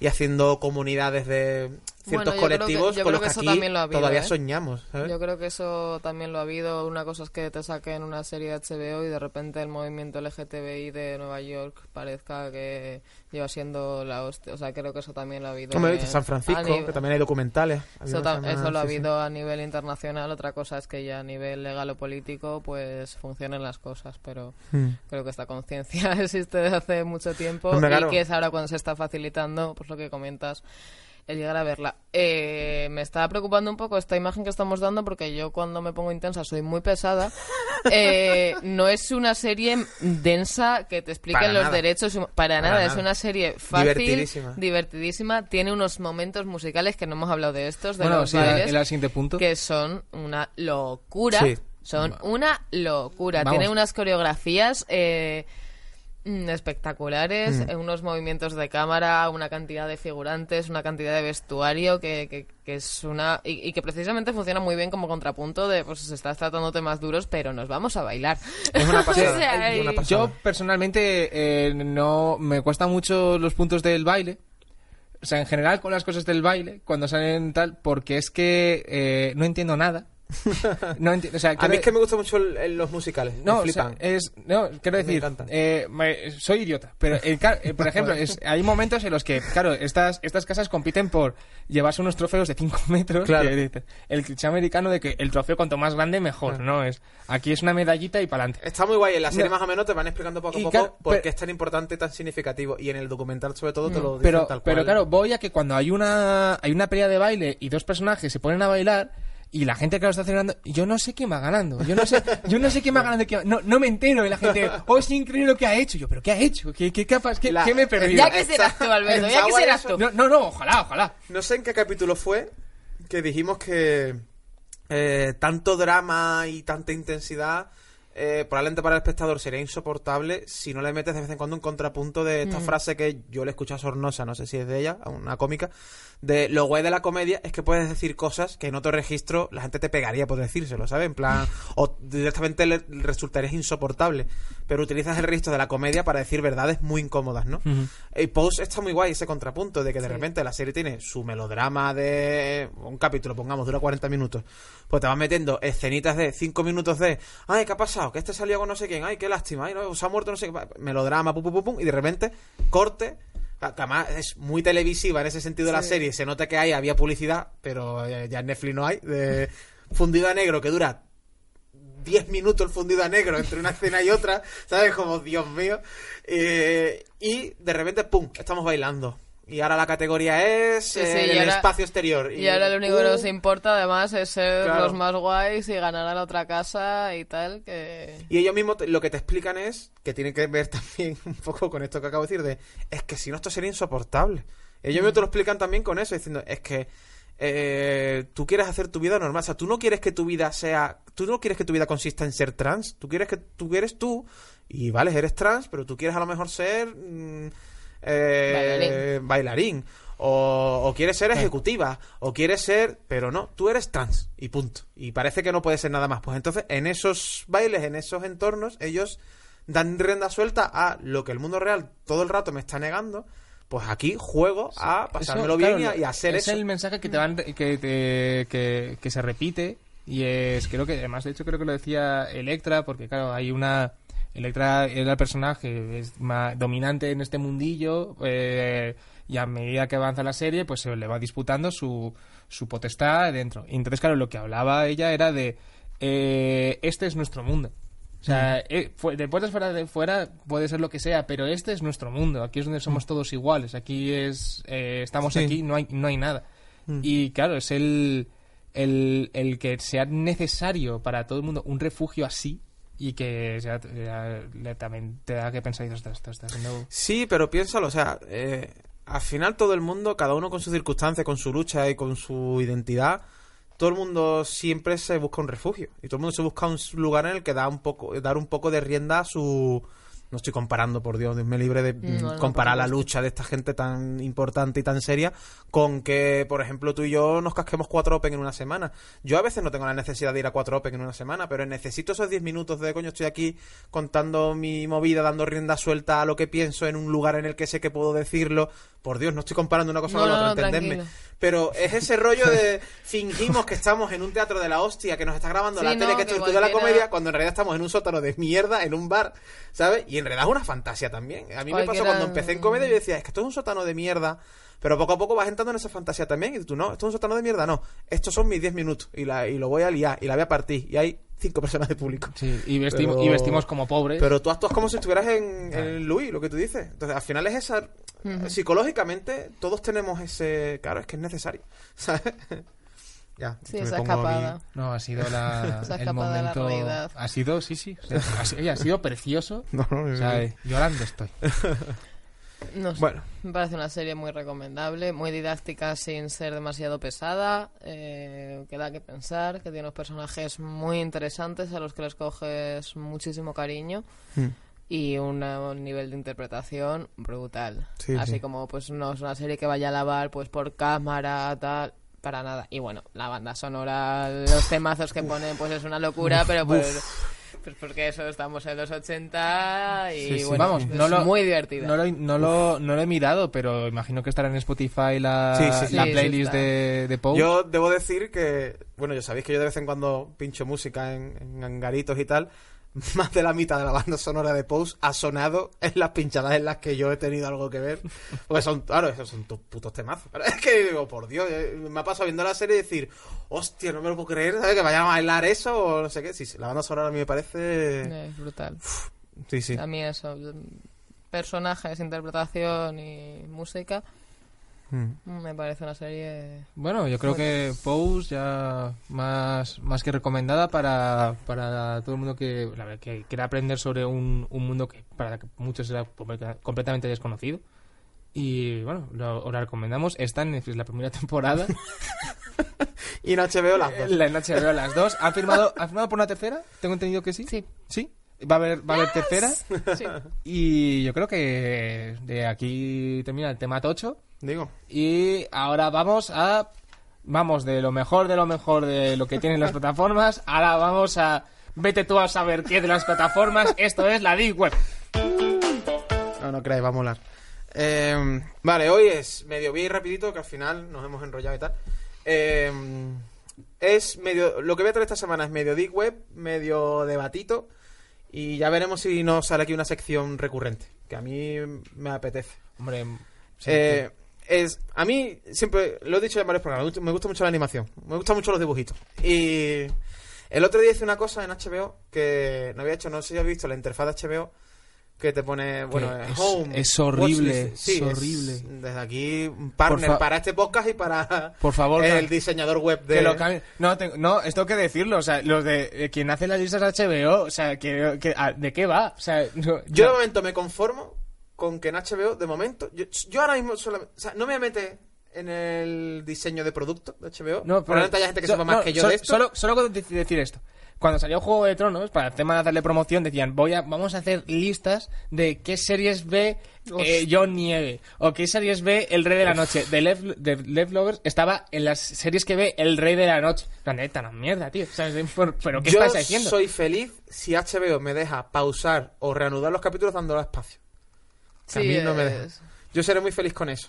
y haciendo comunidades de ciertos Bueno, yo creo que- colectivos yo con creo los que que eso aquí también lo ha habido, todavía ¿eh? soñamos. ¿sabes? Yo creo que eso también lo ha habido. Una cosa es que te saquen una serie de HBO y de repente el movimiento LGTBI de Nueva York parezca que lleva siendo la hostia. O sea, creo que eso también lo ha habido. Como en- San Francisco, nivel- que también hay documentales. Eso, una tam- semana- eso lo ha sí, sí. habido a nivel internacional. Otra cosa es que ya a nivel legal o político, pues funcionen las cosas. Pero Hmm. creo que esta conciencia existe desde hace mucho tiempo y claro. que es ahora cuando se está facilitando, pues lo que comentas, el llegar a verla. Eh, me está preocupando un poco esta imagen que estamos dando porque yo cuando me pongo intensa soy muy pesada. Eh, no es una serie densa que te expliquen los nada. derechos para, Para nada. es una serie fácil, Divertidísima. divertidísima. Tiene unos momentos musicales que no hemos hablado de estos, de Bueno, los sí, bailes, el siguiente punto. que son una locura. Sí. Son una locura. Vamos. Tiene unas coreografías eh, espectaculares, Mm. eh, unos movimientos de cámara, una cantidad de figurantes, una cantidad de vestuario que, que- que es una... Y, y que precisamente funciona muy bien como contrapunto de, pues se está tratando temas duros, pero nos vamos a bailar. Es una pasada. O sea, es una y- pasada. Yo personalmente eh, no me cuestan mucho los puntos del baile. O sea, en general con las cosas del baile, cuando salen tal, porque es que eh, no entiendo nada. no entiendo. O sea, A mí es que me gustan mucho el- el- los musicales. me No, o sea, flipan. es, no, quiero Me decir, eh, me- soy idiota, pero el eh, por ejemplo, es, hay momentos en los que, claro, estas, estas casas compiten por llevarse unos trofeos de 5 metros. Claro. que dice- el cliché americano de que el trofeo cuanto más grande mejor, ¿no? es Aquí es una medallita y para adelante. Está muy guay. En la serie No. más o menos te van explicando poco a poco claro, por qué es tan importante y tan significativo. Y en el documental, sobre todo, te lo dicen Pero, tal cual. pero claro, voy a que cuando hay una, hay una pelea de baile y dos personajes se ponen a bailar y la gente que lo está celebrando, yo no sé quién va ganando. Yo no sé, yo no sé quién va ganando. quién va- no, no me entero. Y la gente, oh, es increíble lo que ha hecho. Yo, ¿pero qué ha hecho? ¿Qué, qué, capaz? ¿Qué, La- qué me he perdido? Ya que serás tú, Alberto, ya que serás tú. No, no, no, ojalá, ojalá. No sé en qué capítulo fue que dijimos que eh, tanto drama y tanta intensidad eh, probablemente para el espectador sería insoportable si no le metes de vez en cuando un contrapunto de esta frase que yo le escuché a Sornosa, no sé si es de ella, a una cómica, de lo guay de la comedia es que puedes decir cosas que en otro registro la gente te pegaría por decírselo, ¿sabes? En plan, o directamente le resultarías insoportable, pero utilizas el registro de la comedia para decir verdades muy incómodas, ¿no? Y Pose está muy guay ese contrapunto de que de repente la serie tiene su melodrama de un capítulo, pongamos, dura 40 minutos. Pues te vas metiendo escenitas de 5 minutos de, ay, ¿qué ha pasado? Que este salió con no sé quién, ay, qué lástima, ay, no, se ha muerto no sé qué, melodrama, pum, pum, pum, pum, y de repente corte. Que además es muy televisiva en ese sentido de la serie. Se nota que ahí había publicidad, pero eh, ya en Netflix no hay. De fundido a negro que dura 10 minutos el fundido a negro entre una escena y otra, ¿sabes? Como, Dios mío. Eh, y de repente, ¡pum! Estamos bailando. Y ahora la categoría es Sí, eh, sí, el ahora- espacio exterior. Y ahora lo único que nos importa además es ser Claro. los más guays y ganar a la otra casa y tal, que... Y ellos mismos lo que te explican es, que tiene que ver también un poco con esto que acabo de decir, de, es que si no esto sería insoportable. Ellos mismos te lo explican también con eso, diciendo, es que eh, tú quieres hacer tu vida normal, o sea, tú no quieres que tu vida sea, tú no quieres que tu vida consista en ser trans, tú quieres que tú eres tú, y vale, eres trans, pero tú quieres a lo mejor ser mm, eh, bailarín. O, o quieres ser ejecutiva, o quieres ser, pero no, tú eres trans, y punto. Y parece que no puede ser nada más. Pues entonces, en esos bailes, en esos entornos, ellos dan rienda suelta a lo que el mundo real todo el rato me está negando. Pues aquí juego a pasármelo Eso, bien claro, y, a, y a hacer es eso. el mensaje que te van que, te- que, que se repite y es creo que además de hecho creo que lo decía Electra porque claro hay una Electra era el personaje es más dominante en este mundillo eh, y a medida que avanza la serie pues se le va disputando su, su potestad dentro y entonces claro lo que hablaba ella era de eh, este es nuestro mundo o sea, eh, de puertas fuera de fuera puede ser lo que sea, pero este es nuestro mundo. Aquí es donde somos todos iguales. Aquí es estamos Sí. aquí, no hay no hay nada. Y claro, es el, el el que sea necesario para todo el mundo un refugio así y que sea, eh, le- también te da que pensar y dices, "Ostras, esto está siendo Sí, pero piénsalo, o sea, eh, al final todo el mundo, cada uno con sus circunstancias, con su lucha y con su identidad, todo el mundo siempre se busca un refugio y todo el mundo se busca un lugar en el que da un poco, dar un poco de rienda a su no estoy comparando, por Dios, me libre de No, no, comparar la lucha de esta gente tan importante y tan seria con que, por ejemplo, tú y yo nos casquemos cuatro Open en una semana. Yo a veces no tengo la necesidad de ir a cuatro Open en una semana, pero necesito esos 10 minutos de coño, estoy aquí contando mi movida, dando rienda suelta a lo que pienso en un lugar en el que sé que puedo decirlo. Por Dios, no estoy comparando una cosa No, con la otra, tranquilo. Pero es ese rollo de fingimos que estamos en un teatro de la hostia, que nos está grabando Sí, la tele, que esto es de la comedia, cuando en realidad estamos en un sótano de mierda, en un bar, ¿sabes? Y en realidad es una fantasía también. A mí me pasó cuando empecé en comedia, yo decía, es que esto es un sótano de mierda. Pero poco a poco vas entrando en esa fantasía también. Y tú, no, esto es un sótano de mierda, no. Estos son mis 10 minutos. Y, la, y lo voy a liar. Y la voy a partir. Y hay cinco personas de público. Sí, y vestimos, Pero- y vestimos como pobres. Pero tú actúas como si estuvieras en, en Louis, lo que tú dices. Entonces, al final es esa. Psicológicamente, todos tenemos ese. Claro, es que es necesario. ¿Sabes? Ya. Sí, esa escapada. No, ha sido la, el escapado de la momento. ha sido, sí, sí. o sea, ha, sido, oye, ha sido precioso. No, no, O sea, eh, llorando estoy. No sé. Bueno. Me parece una serie muy recomendable, muy didáctica sin ser demasiado pesada, eh, que da que pensar, que tiene unos personajes muy interesantes a los que les coges muchísimo cariño Hmm. y una- un nivel de interpretación brutal. Sí, Así sí. como pues no es una serie que vaya a lavar pues por cámara, tal, para nada. Y bueno, la banda sonora, los temazos que ponen pues es una locura, pero pues Pues porque eso, estamos en los 80 y Sí, sí. bueno, Vamos, es no lo- muy divertida. No lo, no, lo, no lo he mirado, pero imagino que estará en Spotify la, Sí, la playlist de, de Pose. Yo debo decir que, bueno, ya sabéis que yo de vez en cuando pincho música en, en hangaritos y tal. Más de la mitad de la banda sonora de Pose ha sonado en las pinchadas en las que yo he tenido algo que ver. Porque son, claro, esos son tus putos temazos. Pero es que digo, por Dios, eh, me ha pasado viendo la serie y decir, hostia, no me lo puedo creer, ¿sabes? Que vayan a bailar eso o no sé qué. Sí, sí, la banda sonora a mí me parece. Es brutal. Sí, sí. A mí eso, personajes, interpretación y música, Mm. me parece una serie... Bueno, yo creo que Pose ya más, más que recomendada para, para todo el mundo que, la verdad, que quiera aprender sobre un, un mundo que para muchos era completa- completamente desconocido. Y bueno, lo, os la recomendamos. Está en Netflix la primera temporada. Y en HBO las dos. la en HBO las dos. ¿Han firmado, ¿Han firmado por una tercera? Tengo entendido que sí. Sí. ¿Sí? ¿Va a haber, va a haber tercera? Sí. Y yo creo que de aquí termina el tema tocho. Digo. Y ahora vamos a. Vamos de lo mejor de lo mejor de lo que tienen las plataformas. Ahora vamos a. Vete tú a saber qué de las plataformas. Esto es la Deep Web. No, no creáis, va a molar. Eh, vale, hoy es medio bien y rapidito, que al final nos hemos enrollado y tal. Eh, es medio. Lo que voy a traer esta semana es medio Deep Web, medio debatito. Y ya veremos si nos sale aquí una sección recurrente. Que a mí me apetece. Hombre. sí, Eh, es, a mí, siempre, lo he dicho en varios programas, me gusta- mucho la animación, me gustan mucho los dibujitos. Y el otro día hice una cosa en HBO que no había hecho, no sé si has visto la interfaz de HBO que te pone, bueno, es- home. es horrible. Sí, es horrible. desde aquí, un partner para este podcast y para Por favor, el diseñador web de... Que lo. No, tengo- no, esto hay que decirlo. O sea, los de eh, quien hace las listas HBO, o sea, que, que- a- ¿de qué va? O sea, no- Yo de momento me conformo con que en HBO, de momento, yo, yo ahora mismo solamente, o sea, no me mete en el diseño de producto de HBO. No, pero- Probablemente haya gente que so- sepa más no, que yo so- de esto. Solo, solo decir esto. Cuando salió Juego de Tronos, para el tema de darle promoción, decían, voy a, vamos a hacer listas de qué series ve eh, John Nieve, o qué series ve El Rey de la Noche. De Left, de Leftovers estaba en las series que ve El Rey de la Noche. La neta, no mierda, tío. Pero, ¿qué yo estás diciendo? soy feliz si HBO me deja pausar o reanudar los capítulos dándole espacio. A mí no me deja. Yo seré muy feliz con eso.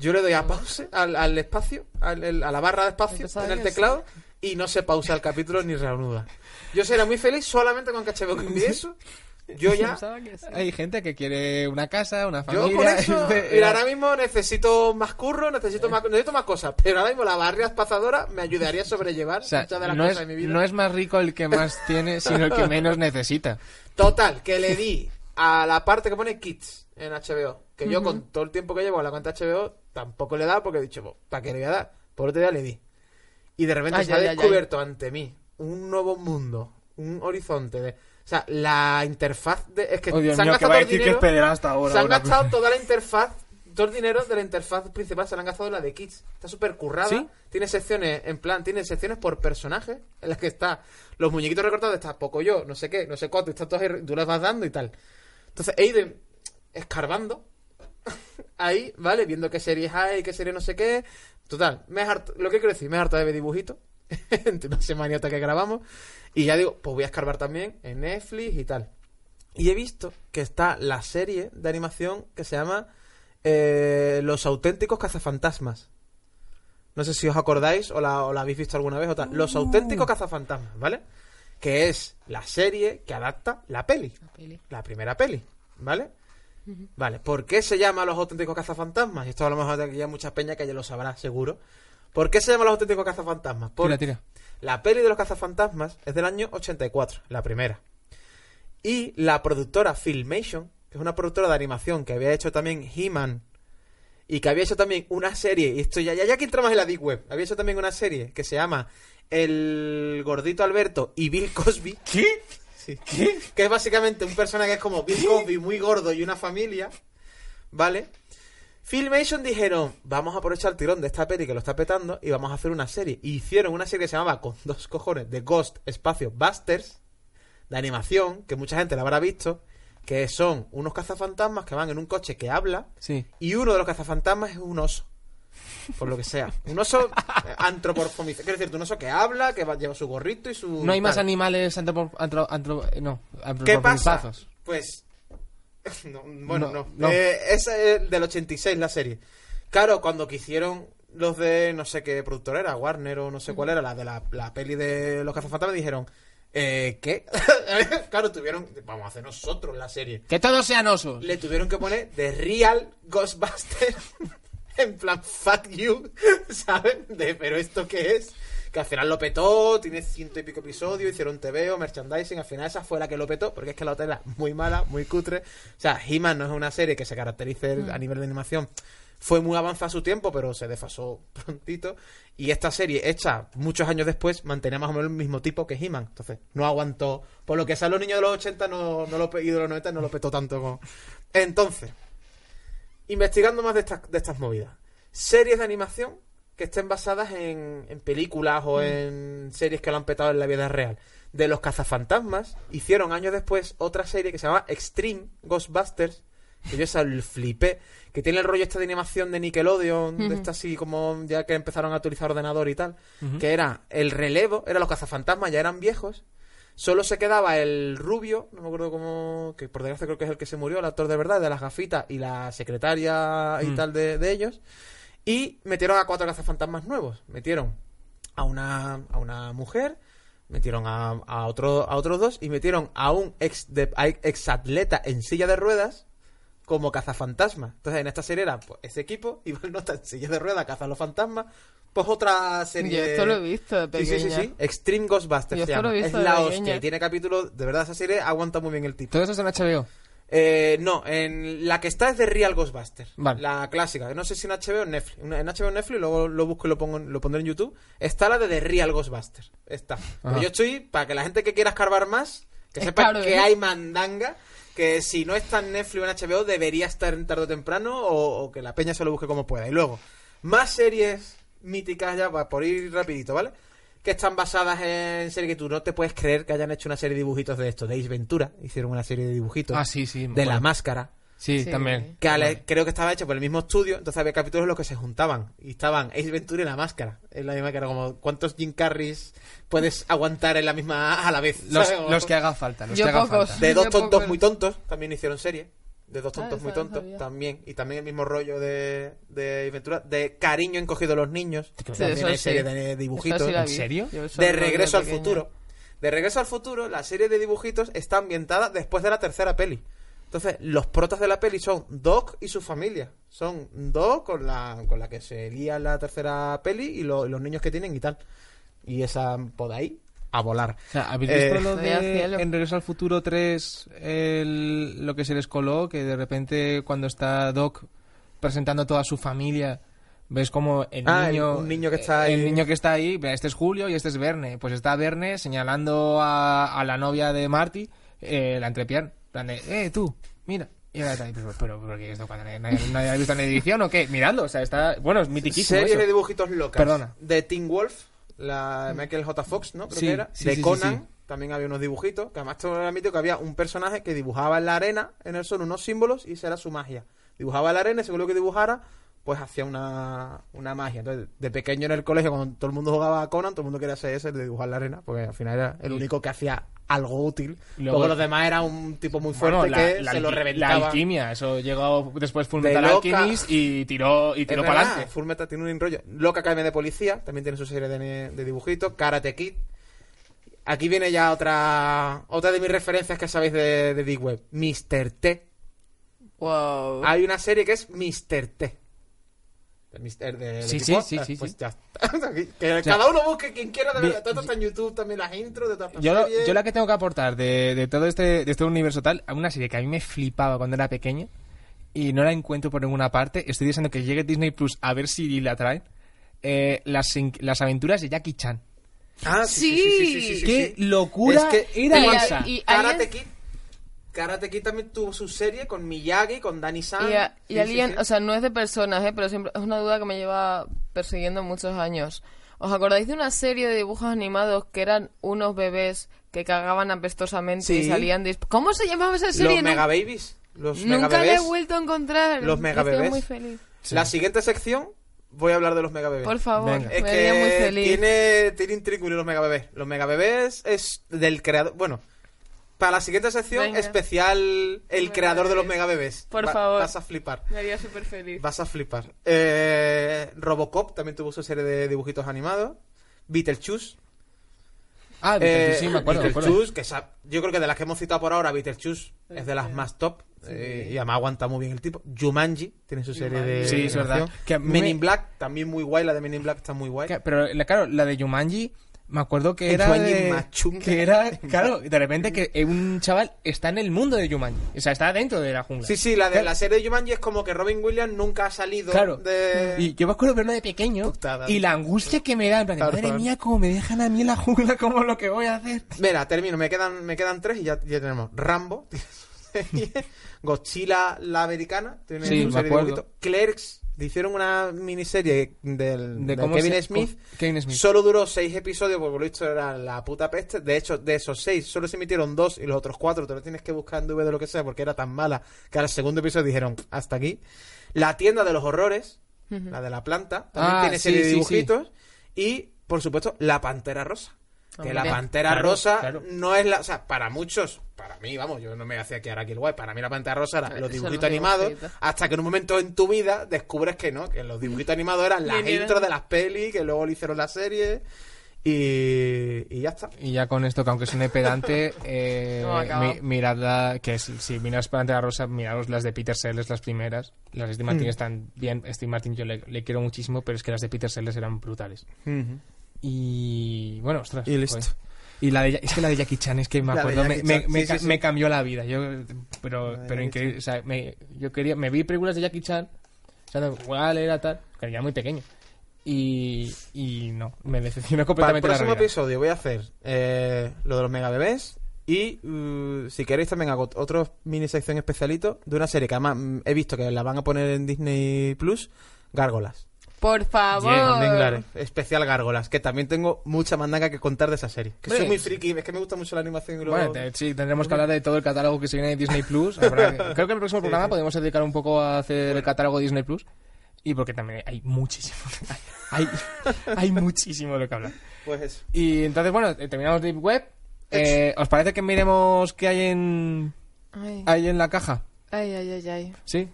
Yo le doy a pause al, al espacio, al- el- a la barra de espacio en el teclado y no se pausa el capítulo ni reanuda. Yo seré muy feliz solamente con que HBO cambie eso. Yo ya. Hay gente que quiere una casa, una Yo familia. con eso, mira, ahora mismo necesito más curro, necesito más, necesito más cosas, pero ahora mismo la barra espaciadora me ayudaría a sobrellevar o sea, muchas de las no, cosas es, de mi vida. no es más rico el que más tiene, sino el que menos necesita. Total, que le di a la parte que pone Kids en HBO, que yo con todo el tiempo que llevo a la cuenta HBO tampoco le he dado porque he dicho, ¿para qué le voy a dar? Por otro día le di. Y de repente Ay, se ha ay, ay, descubierto ante mí un nuevo mundo, un horizonte de... O sea, la interfaz de... Es que Oh, Dios se han mío, que gastado todo el que es dinero- ahora. Se han ahora. gastado toda la interfaz, todo el dinero de la interfaz principal se lo han gastado en la de Kids. Está súper currada. ¿Sí? Tiene secciones, en plan, tiene secciones por personaje, en las que está los muñequitos recortados, está poco yo, no sé qué, no sé cuánto, y están todos ahí, tú les vas dando y tal. Entonces ido escarbando ahí, ¿vale? Viendo qué series hay, qué series no sé qué. Total, me harto- lo que quiero decir, me he harto de ver dibujitos entre una semanita que grabamos. Y ya digo, pues voy a escarbar también en Netflix y tal. Y he visto que está la serie de animación que se llama eh, Los auténticos cazafantasmas. No sé si os acordáis o la, o la habéis visto alguna vez o tal. Los auténticos cazafantasmas, ¿vale? Que es la serie que adapta la peli. La peli. La primera peli, ¿vale? Vale, ¿por qué se llama Los auténticos cazafantasmas? Y esto a lo mejor de aquí hay mucha peña que ya lo sabrá, seguro. ¿Por qué se llama Los auténticos cazafantasmas? Porque Tira, tira. la peli de los cazafantasmas es del año 84, la primera. Y la productora Filmation, que es una productora de animación que había hecho también He-Man y que había hecho también una serie, y esto ya, ya, ya que entramos en la Deep Web, había hecho también una serie que se llama El Gordito Alberto y Bill Cosby. ¿Qué? Sí. Que es básicamente un personaje que es como Bill Cosby, muy gordo y una familia. ¿Vale? Filmation dijeron, vamos a aprovechar el tirón de esta peli que lo está petando y vamos a hacer una serie. Y hicieron una serie que se llamaba con dos cojones de Ghost Espacio Busters, de animación, que mucha gente la habrá visto, que son unos cazafantasmas que van en un coche que habla Sí. y uno de los cazafantasmas es un oso. Por lo que sea. Un oso antropomorfizado. Quiero decir, un oso que habla, que va- lleva su gorrito y su. No hay más tal. animales antropo- antro- antro- eh, no, ¿Qué pasa? Pues. no, bueno, No, no. no. Eh, es eh, del 86 la serie. Claro, cuando quisieron los de no sé qué productor era, Warner o no sé cuál era, la de la, la peli de los cazafantasmas, dijeron. Eh, ¿Qué? claro, tuvieron. Vamos a hacer nosotros la serie. Que todos sean osos. Le tuvieron que poner The Real Ghostbuster. en plan, fuck you. ¿Sabes? De, pero ¿esto qué es? Que al final lo petó, tiene ciento y pico episodios, hicieron TVO, merchandising. Al final esa fue la que lo petó, porque es que la otra era muy mala, muy cutre. O sea, He-Man no es una serie que se caracterice a nivel de animación. Fue muy avanzada su tiempo, pero se desfasó prontito. Y esta serie, hecha muchos años después, mantenía más o menos el mismo tipo que He-Man. Entonces, no aguantó. Por lo que sea, los niños de los 80 no, no lo, y de los 90 no lo petó tanto como. Entonces, investigando más de estas, de estas movidas. Series de animación que estén basadas en, en películas o en series que lo han petado en la vida real. De los cazafantasmas, hicieron años después otra serie que se llama Extreme Ghostbusters, que yo esa el flipé, que tiene el rollo este de animación de Nickelodeon, de esta así como ya que empezaron a utilizar ordenador y tal, que era el relevo, eran los cazafantasmas, ya eran viejos, Solo se quedaba el rubio, no me acuerdo cómo, que por desgracia creo que es el que se murió, el actor de verdad, de las gafitas y la secretaria y tal de, de ellos. Y metieron a cuatro cazafantasmas nuevos. Metieron a una, a una mujer, metieron a, a, otro, a otros dos y metieron a un ex, de, a ex atleta en silla de ruedas como cazafantasma. Entonces en esta serie era pues, ese equipo, iba nota en silla de ruedas, cazan los fantasmas. Pues otra serie. Yo esto lo he visto de Sí, sí, pequeña. sí, sí. Extreme Ghostbusters Yo se esto lo llama. he Es de la pequeña. hostia. y Tiene capítulos. De verdad, esa serie aguanta muy bien el tipo. Todo eso está en HBO. Eh, no, en la que está es de Real Ghostbusters. Vale. La clásica. No sé si en HBO o en Netflix. En HBO o Netflix, luego lo busco y lo, pongo, lo pondré en YouTube. Está la de The Real Ghostbusters. Está. Pero yo estoy, para que la gente que quiera escarbar más, que Es sepa caro, que ¿eh? hay mandanga. Que si no está en Netflix o en HBO, debería estar en tarde o temprano. O, o que la peña se lo busque como pueda. Y luego, más series míticas ya, por ir rapidito, ¿vale? Que están basadas en series que tú no te puedes creer que hayan hecho una serie de dibujitos de esto. De Ace Ventura hicieron una serie de dibujitos. Ah, sí, sí. De la máscara. Sí, Sí. también. Que ale- creo que estaba hecho por el mismo estudio, entonces había capítulos en los que se juntaban. Y estaban Ace Ventura y la máscara. Es la misma que era como, ¿cuántos Jim Carreys puedes aguantar en la misma a la vez? Los, los que haga falta. Los Yo que haga pocos. falta. De dos Yo tontos muy tontos, también hicieron serie. De dos tontos Ah, muy no tontos, sabía. también. Y también el mismo rollo de, de Ventura. De Cariño encogido a los niños. Sí, también hay sí. serie de dibujitos. Sí ¿En serio? De Regreso al pequeña. Futuro. De Regreso al Futuro, la serie de dibujitos está ambientada después de la tercera peli. Entonces, los protas de la peli son Doc y su familia. Son Doc con la, con la que se lía la tercera peli y, lo- y los niños que tienen y tal. Y esa, por ahí, a volar. O sea, ¿habéis Eh, visto lo Estoy al de en Regreso al Futuro 3 el- lo que se les coló? Que de repente cuando está Doc presentando a toda su familia ves como el Ah, el- niño un niño que está el ahí. niño que está ahí este es Julio y este es Verne pues está Verne señalando a, a la novia de Marty eh, la entrepierna en plan de, eh tú mira y ahora está ahí, pero, pero, pero ¿qué es esto? ¿Cuándo ¿Nadie, nadie ha visto en edición o qué? Miradlo, o sea, está... Bueno, es mitiquísimo Series eso. de dibujitos locas. Perdona. De Teen Wolf, la de Michael J. Fox, ¿no? Creo Sí, que era. sí, de sí, Conan, también había unos dibujitos. Que además todo era mítico que había un personaje que dibujaba en la arena, en el sol, unos símbolos y esa era su magia. Dibujaba en la arena y según lo que dibujara, pues hacía una, una magia. Entonces, de pequeño en el colegio, cuando todo el mundo jugaba a Conan, todo el mundo quería hacer ese, el de dibujar la arena, porque al final era el único que hacía algo útil. Luego- los demás era un tipo muy fuerte Bueno, la, que la se lo reventaba. La alquimia, eso llegó después Full De Metal. Alchemist y tiró, y tiró para adelante. Full Metal tiene un rollo. Loca Academia de Policía también tiene su serie de, de dibujitos. Karate Kid. Aquí viene ya otra otra de mis referencias que sabéis de, de Deep Web. Mr. T. Wow. Hay una serie que es Mr. T. De Mr. del Sí, sí, sí, sí, Pues sí. ya está. Aquí, que cada uno busque quien quiera de verdad. Todo está en YouTube, también las intros de todas Yo, series. yo la que tengo que aportar de, de todo este, de este universo tal, a una serie que a mí me flipaba cuando era pequeño y no la encuentro por ninguna parte, estoy deseando que llegue Disney Plus a ver si la traen, eh, las, las aventuras de Jackie Chan. Ah, sí, sí, sí, sí, ¡Qué locura Es que era y- esa! y- Karate Alien- Kid. Karate Kid también tuvo su serie con Miyagi, con Danny San. Y, a- y Sí, sí, Alien, sí. o sea, no es de personas, ¿eh? pero siempre es una duda que me lleva persiguiendo muchos años. ¿Os acordáis de una serie de dibujos animados que eran unos bebés que cagaban apestosamente Sí. y salían... dis- ¿Cómo se llamaba esa serie? Los Mega Babies. Los Mega Nunca la he vuelto a encontrar. Los Me Mega Bebés. muy feliz. La siguiente sección voy a hablar de los mega bebés. Por favor, Venga. Es me haría muy que feliz. tiene, tiene intrínculo los mega bebés. Los mega bebés es del creador. Bueno, para la siguiente sección, Venga. especial el Mega creador de los bebés. mega bebés. Por Va- favor. Vas a flipar. Me haría súper feliz. Vas a flipar. Eh, Robocop también tuvo su serie de dibujitos animados. Beetlejuice. Ah, Eh, sí, me acuerdo. Beetlejuice, que esa- yo creo que de las que hemos citado por ahora, Beetlejuice es de las más top. eh, y además aguanta muy bien el tipo. Jumanji tiene su serie de. Sí, es verdad. Que Men me- in Black, también muy guay. La de Men in Black está muy guay. Que- Pero la- claro, la de Yumanji, me acuerdo que era. Jumanji de- que era, claro, de repente que un chaval está en el mundo de Yumanji. O sea, está dentro de la jungla. Sí, sí, la de Claro. la serie de Jumanji es como que Robin Williams nunca ha salido Claro. de... Y yo me acuerdo verlo de pequeño Putada. y la angustia que me da, en plan, Claro, madre mía, cómo me dejan a mí en la jungla, cómo lo que voy a hacer. Mira, termino, me quedan, me quedan tres y ya, ya tenemos Rambo, Godzilla la americana, tiene Sí, su me acuerdo. Clerks, hicieron una miniserie del, De Kevin se- Smith. con- Kevin Smith. Solo duró seis episodios, porque por lo visto era la puta peste. De hecho, de esos seis, solo se emitieron dos y los otros cuatro te los tienes que buscar en DVD o lo que sea, porque era tan mala que al segundo episodio dijeron hasta aquí. La tienda de los horrores, la de la planta, también Ah, tiene sí, serie de sí, dibujitos. Y, por supuesto, la pantera rosa. Que la pantera Claro, rosa claro. no es la. O sea, para muchos, para mí, vamos, yo no me hacía quedar aquí el guay. Para mí, la pantera rosa era los dibujitos animados. dibujitos. Hasta que en un momento en tu vida descubres que no, que los dibujitos animados eran las intros de las pelis, que luego le hicieron la serie. Y, y ya está. Y ya con esto, que aunque suene pedante, eh, No, acaba. mi- miradla, que si, si miras Pantera Rosa, miraros las de Peter Sellers, las primeras. Las de Steve Martin Mm. están bien, Steve Martin yo le, le quiero muchísimo, pero es que las de Peter Sellers eran brutales. Y bueno, ostras. Y listo. joder. Y la de, es que la de Jackie Chan, es que me acuerdo, me, me, Chan, me sí, ca- sí, sí. me cambió la vida. Yo, pero, pero increíble. O sea, me, yo quería, me vi películas de Jackie Chan, o sea, igual era tal, que era muy pequeño. Y, y no, me decepcionó Para el completamente la próximo episodio voy a hacer eh, lo de los mega bebés. Y uh, si queréis también hago otro mini sección especialito de una serie que además mm, he visto que la van a poner en Disney Plus, Gárgolas. Por favor. Claro, especial Gárgolas, que también tengo mucha mandanga que contar de esa serie. Que soy muy friki, es que me gusta mucho la animación y lo... Bueno, te- sí, tendremos que hablar de todo el catálogo que se viene de Disney Plus. Habrá- creo que en el próximo programa podemos dedicar un poco a hacer el catálogo de Disney Plus. Y porque también hay muchísimo. Hay, hay muchísimo de lo que hablar. Pues eso. Y entonces, bueno, eh, terminamos Deep Web. Eh, ¿Os parece que miremos qué hay en, Ay, hay en la caja? ay, ay, ay. ay. ¿Sí?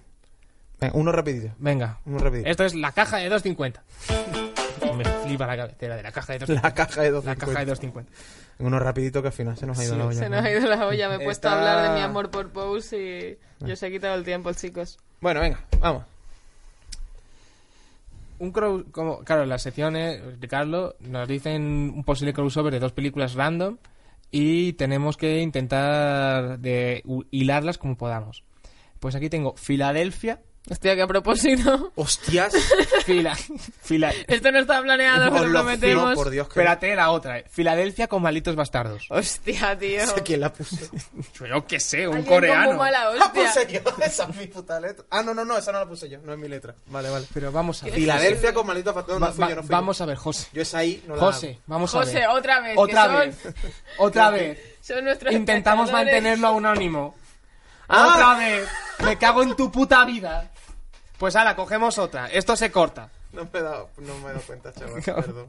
Venga, uno rapidito. Venga. Uno rapidito. Esto es la caja de 250. Me flipa la cabecera de la caja de 250. La caja de 250. La caja de 250. Uno rapidito que al final se nos ha ido Sí, la olla. Se ¿no? nos ha ido la olla. Me he puesto a hablar de mi amor por Pose y yo se he quitado el tiempo, chicos. Bueno, venga, vamos. un crow, como, claro, las secciones, explicarlo, nos dicen un posible crossover de dos películas random y tenemos que intentar de hilarlas como podamos. Pues aquí tengo Filadelfia, Hostia, que a propósito. Hostias. fila, fila, Esto no está planeado, pero lo prometemos. juro por Dios que... espérate la otra, eh. Filadelfia con malditos bastardos. Hostia, tío. No sé quién la puso. Yo qué sé, un Alguien con coreano. mala La hostia. puse yo. Esa es mi puta letra. Ah, no, no, no, esa no la puse yo. No es mi letra. Vale, vale. Pero vamos a ver. Filadelfia con maldito factor. No, Va- fui va- yo, no fui vamos a ver, José. yo. Yo esa ahí no la José, vamos a José, ver. otra vez. Otra que vez. Otra vez. Son, son nuestros Intentamos mantenerlo anónimo. Ah. Otra vez. Me cago en tu puta vida. Pues ahora, cogemos otra. Esto se corta. No me he dado, no me he dado cuenta, chaval. Perdón.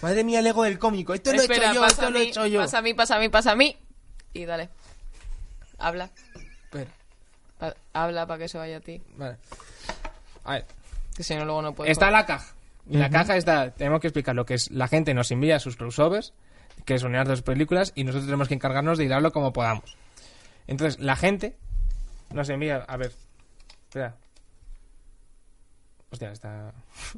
Madre mía, el ego del cómico. Esto lo he Espera, hecho yo, pasa esto a lo he mí, hecho yo. pasa a mí, pasa a mí, pasa a mí. Y dale. Habla. Espera, Pa- habla para que se vaya a ti. vale. A ver, Que si no, luego no puedo. está la caja. Y la caja está, tenemos que explicar lo que es. La gente nos envía sus crossovers, que es unidad de dos películas, y nosotros tenemos que encargarnos de hilarlo como podamos. Entonces, la gente nos envía, a ver, espera. Hostia, está...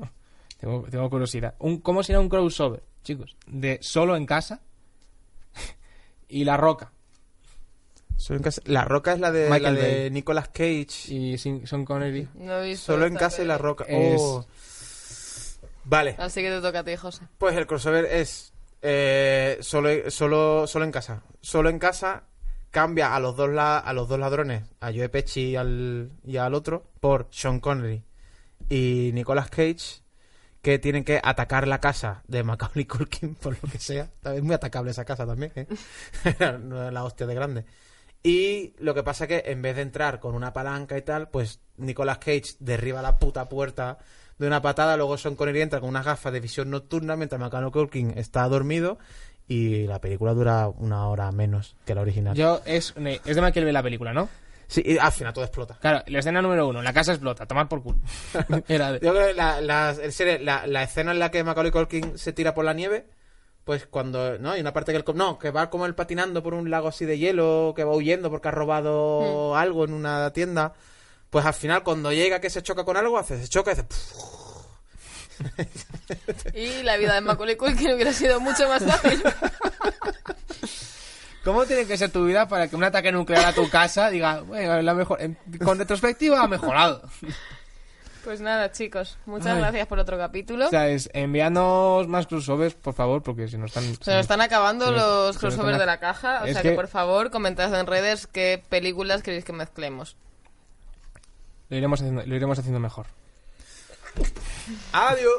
tengo, tengo curiosidad. Un, ¿Cómo será un crossover, chicos? De solo en casa y La Roca. Solo en casa- La roca es la de, Michael la de. Nicolas Cage. y Sin- Sean Connery. No he visto Solo en casa y la roca. Es- Oh. Vale. Así que te toca a ti, José. Pues el crossover es eh, solo, solo, solo en casa. Solo en casa cambia a los dos, la- a los dos ladrones, a Joe Pesci y al, y al otro, por Sean Connery y Nicolas Cage, que tienen que atacar la casa de Macaulay Culkin, por lo que sea. Es muy atacable esa casa también, ¿eh? Es la hostia de grande. Y lo que pasa que en vez de entrar con una palanca y tal, pues Nicolas Cage derriba la puta puerta de una patada, luego Sean Connery entra con unas gafas de visión nocturna mientras Macaulay Culkin está dormido y la película dura una hora menos que la original. Yo, es, es de Michael Bay la película, ¿no? Sí, y al final todo explota. Claro, la escena número uno, la casa explota, tomar por culo. Era de- Yo creo que la, la, en serio, la, la escena en la que Macaulay Culkin se tira por la nieve, pues cuando, ¿no? Hay una parte que él, no, que va como él patinando por un lago así de hielo, que va huyendo porque ha robado algo en una tienda, pues al final cuando llega que se choca con algo, hace, se choca y hace... Y la vida de Macaulay Culkin hubiera sido mucho más fácil. ¿Cómo tiene que ser tu vida para que un ataque nuclear a tu casa diga, bueno, la mejor, en- con retrospectiva ha mejorado? Pues nada, chicos, muchas Ay. gracias por otro capítulo. O sea, es enviándonos más crossovers, por favor, porque si nos están... Se nos están acabando se los se crossovers están- de la caja, o Es sea que... que- por favor comentad en redes qué películas queréis que mezclemos. Lo iremos haciendo, lo iremos haciendo mejor. Adiós.